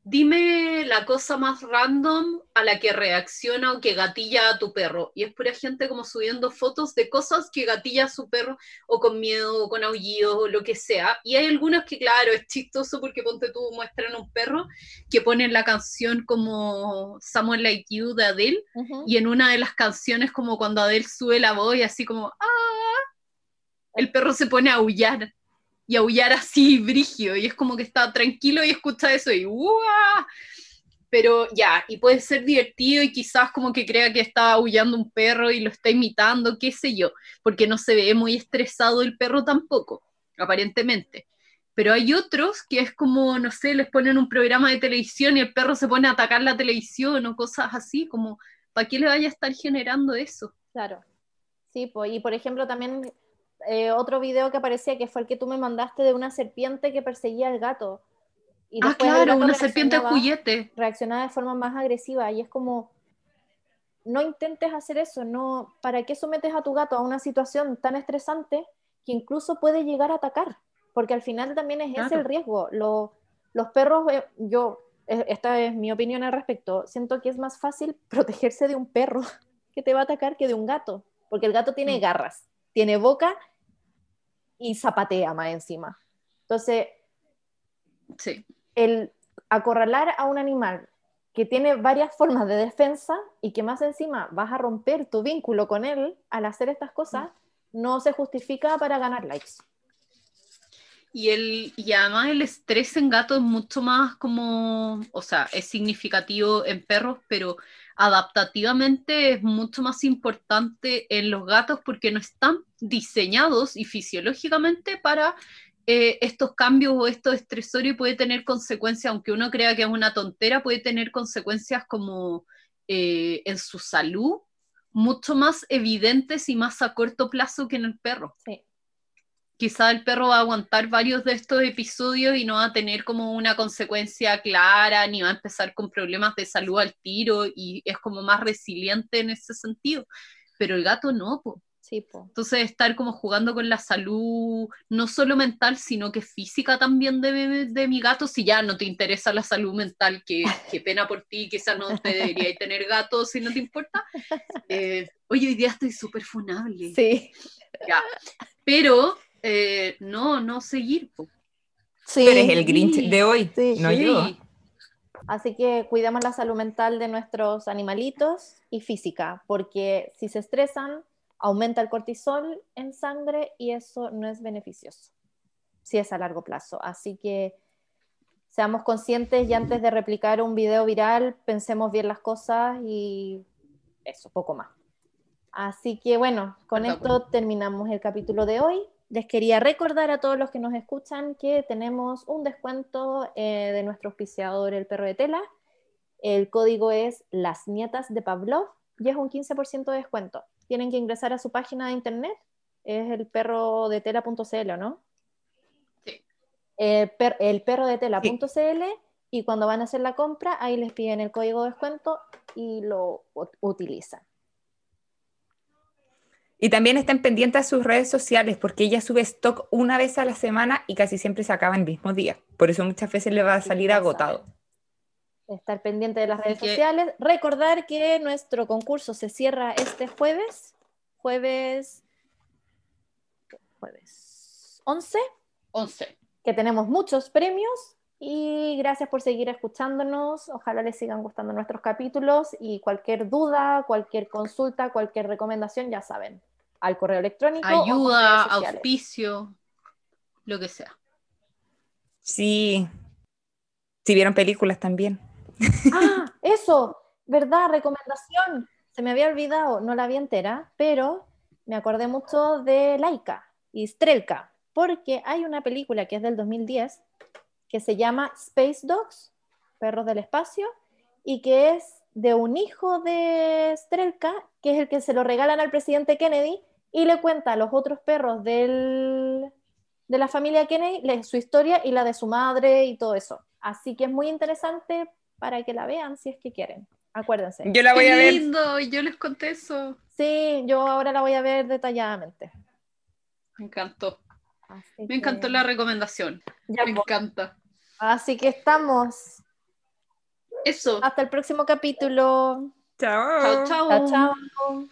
dime la cosa más random a la que reacciona o que gatilla a tu perro. Y es pura gente como subiendo fotos de cosas que gatilla a su perro o con miedo o con aullidos o lo que sea. Y hay algunos que, claro, es chistoso porque ponte tú muestran un perro que ponen la canción como Someone Like You de Adele y en una de las canciones como cuando Adele sube la voz y así como ¡ah! el perro se pone a aullar y aullar así brigio y es como que está tranquilo y escucha eso y ¡guau! pero ya, y puede ser divertido y quizás como que crea que está aullando un perro y lo está imitando, qué sé yo, porque no se ve muy estresado el perro tampoco, aparentemente. Pero hay otros que es como, no sé, les ponen un programa de televisión y el perro se pone a atacar la televisión o cosas así, como, ¿para qué le vaya a estar generando eso? Claro. Sí, pues, y por ejemplo también eh, otro video que aparecía que fue el que tú me mandaste de una serpiente que perseguía al gato. Y ah, claro, una serpiente juguete. reaccionaba de forma más agresiva y es como no intentes hacer eso, no, ¿para qué sometes a tu gato a una situación tan estresante que incluso puede llegar a atacar? Porque al final también es ese el riesgo. Lo- los perros, eh, yo, eh, esta es mi opinión al respecto, siento que es más fácil protegerse de un perro que te va a atacar que de un gato, porque el gato tiene Mm. garras, tiene boca y zapatea más encima. Entonces, Sí, el acorralar a un animal que tiene varias formas de defensa y que más encima vas a romper tu vínculo con él al hacer estas cosas, no se justifica para ganar likes. Y, el, y además el estrés en gatos es mucho más como, o sea, es significativo en perros, pero adaptativamente es mucho más importante en los gatos porque no están diseñados y fisiológicamente para eh, estos cambios o estos estresores y puede tener consecuencias, aunque uno crea que es una tontera, puede tener consecuencias como eh, en su salud mucho más evidentes y más a corto plazo que en el perro. Sí. Quizá el perro va a aguantar varios de estos episodios y no va a tener como una consecuencia clara, ni va a empezar con problemas de salud al tiro y es como más resiliente en ese sentido. Pero el gato no, po. Sí, po. Entonces estar como jugando con la salud, no solo mental, sino que física también de, de mi gato, si ya no te interesa la salud mental, que, qué pena por ti, quizás no te deberías tener gato si no te importa. Eh, oye, hoy día estoy súper funable. Sí. Ya. Pero eh, no, no seguir. Sí. Tú eres el Grinch de hoy, Sí. no Sí. yo. Así que cuidemos la salud mental de nuestros animalitos y física, porque si se estresan, aumenta el cortisol en sangre y eso no es beneficioso, si es a largo plazo. Así que seamos conscientes y antes de replicar un video viral, pensemos bien las cosas y eso, poco más. Así que bueno, con esto terminamos el capítulo de hoy. Les quería recordar a todos los que nos escuchan que tenemos un descuento eh, de nuestro auspiciador El Perro de Tela. El código es Las Nietas de Pavlov y es un 15% de descuento. Tienen que ingresar a su página de internet, es el perro de tela.cl, ¿no? Sí. El, per- el perro de tela.cl y cuando van a hacer la compra, ahí les piden el código de descuento y lo ut- utilizan. Y también estén pendientes a sus redes sociales porque ella sube stock una vez a la semana y casi siempre se acaba el mismo día. Por eso muchas veces le va a salir agotado. Estar pendiente de las redes que- sociales. Recordar que nuestro concurso se cierra este jueves. Jueves. Jueves 11. 11. Que tenemos muchos premios. Y gracias por seguir escuchándonos. Ojalá les sigan gustando nuestros capítulos. Y cualquier duda, cualquier consulta, cualquier recomendación, ya saben. Al correo electrónico. Ayuda, auspicio, lo que sea. Sí. Si vieron películas también. Ah, eso, ¿verdad? Recomendación. Se me había olvidado, no la vi entera, pero me acordé mucho de Laika y Strelka, porque hay una película que es del 2010 que se llama Space Dogs, Perros del Espacio, y que es de un hijo de Strelka, que es el que se lo regalan al presidente Kennedy, y le cuenta a los otros perros del, de la familia Kennedy su historia y la de su madre y todo eso. Así que es muy interesante para que la vean si es que quieren. Acuérdense. Yo la voy Qué a ver. lindo, y yo les conté eso. Sí, yo ahora la voy a ver detalladamente. Me encantó. Así Me que- encantó la recomendación. Ya, Me pues. encanta. Así que estamos. Eso. Hasta el próximo capítulo. Chao. Chao, chao. Chao, chao.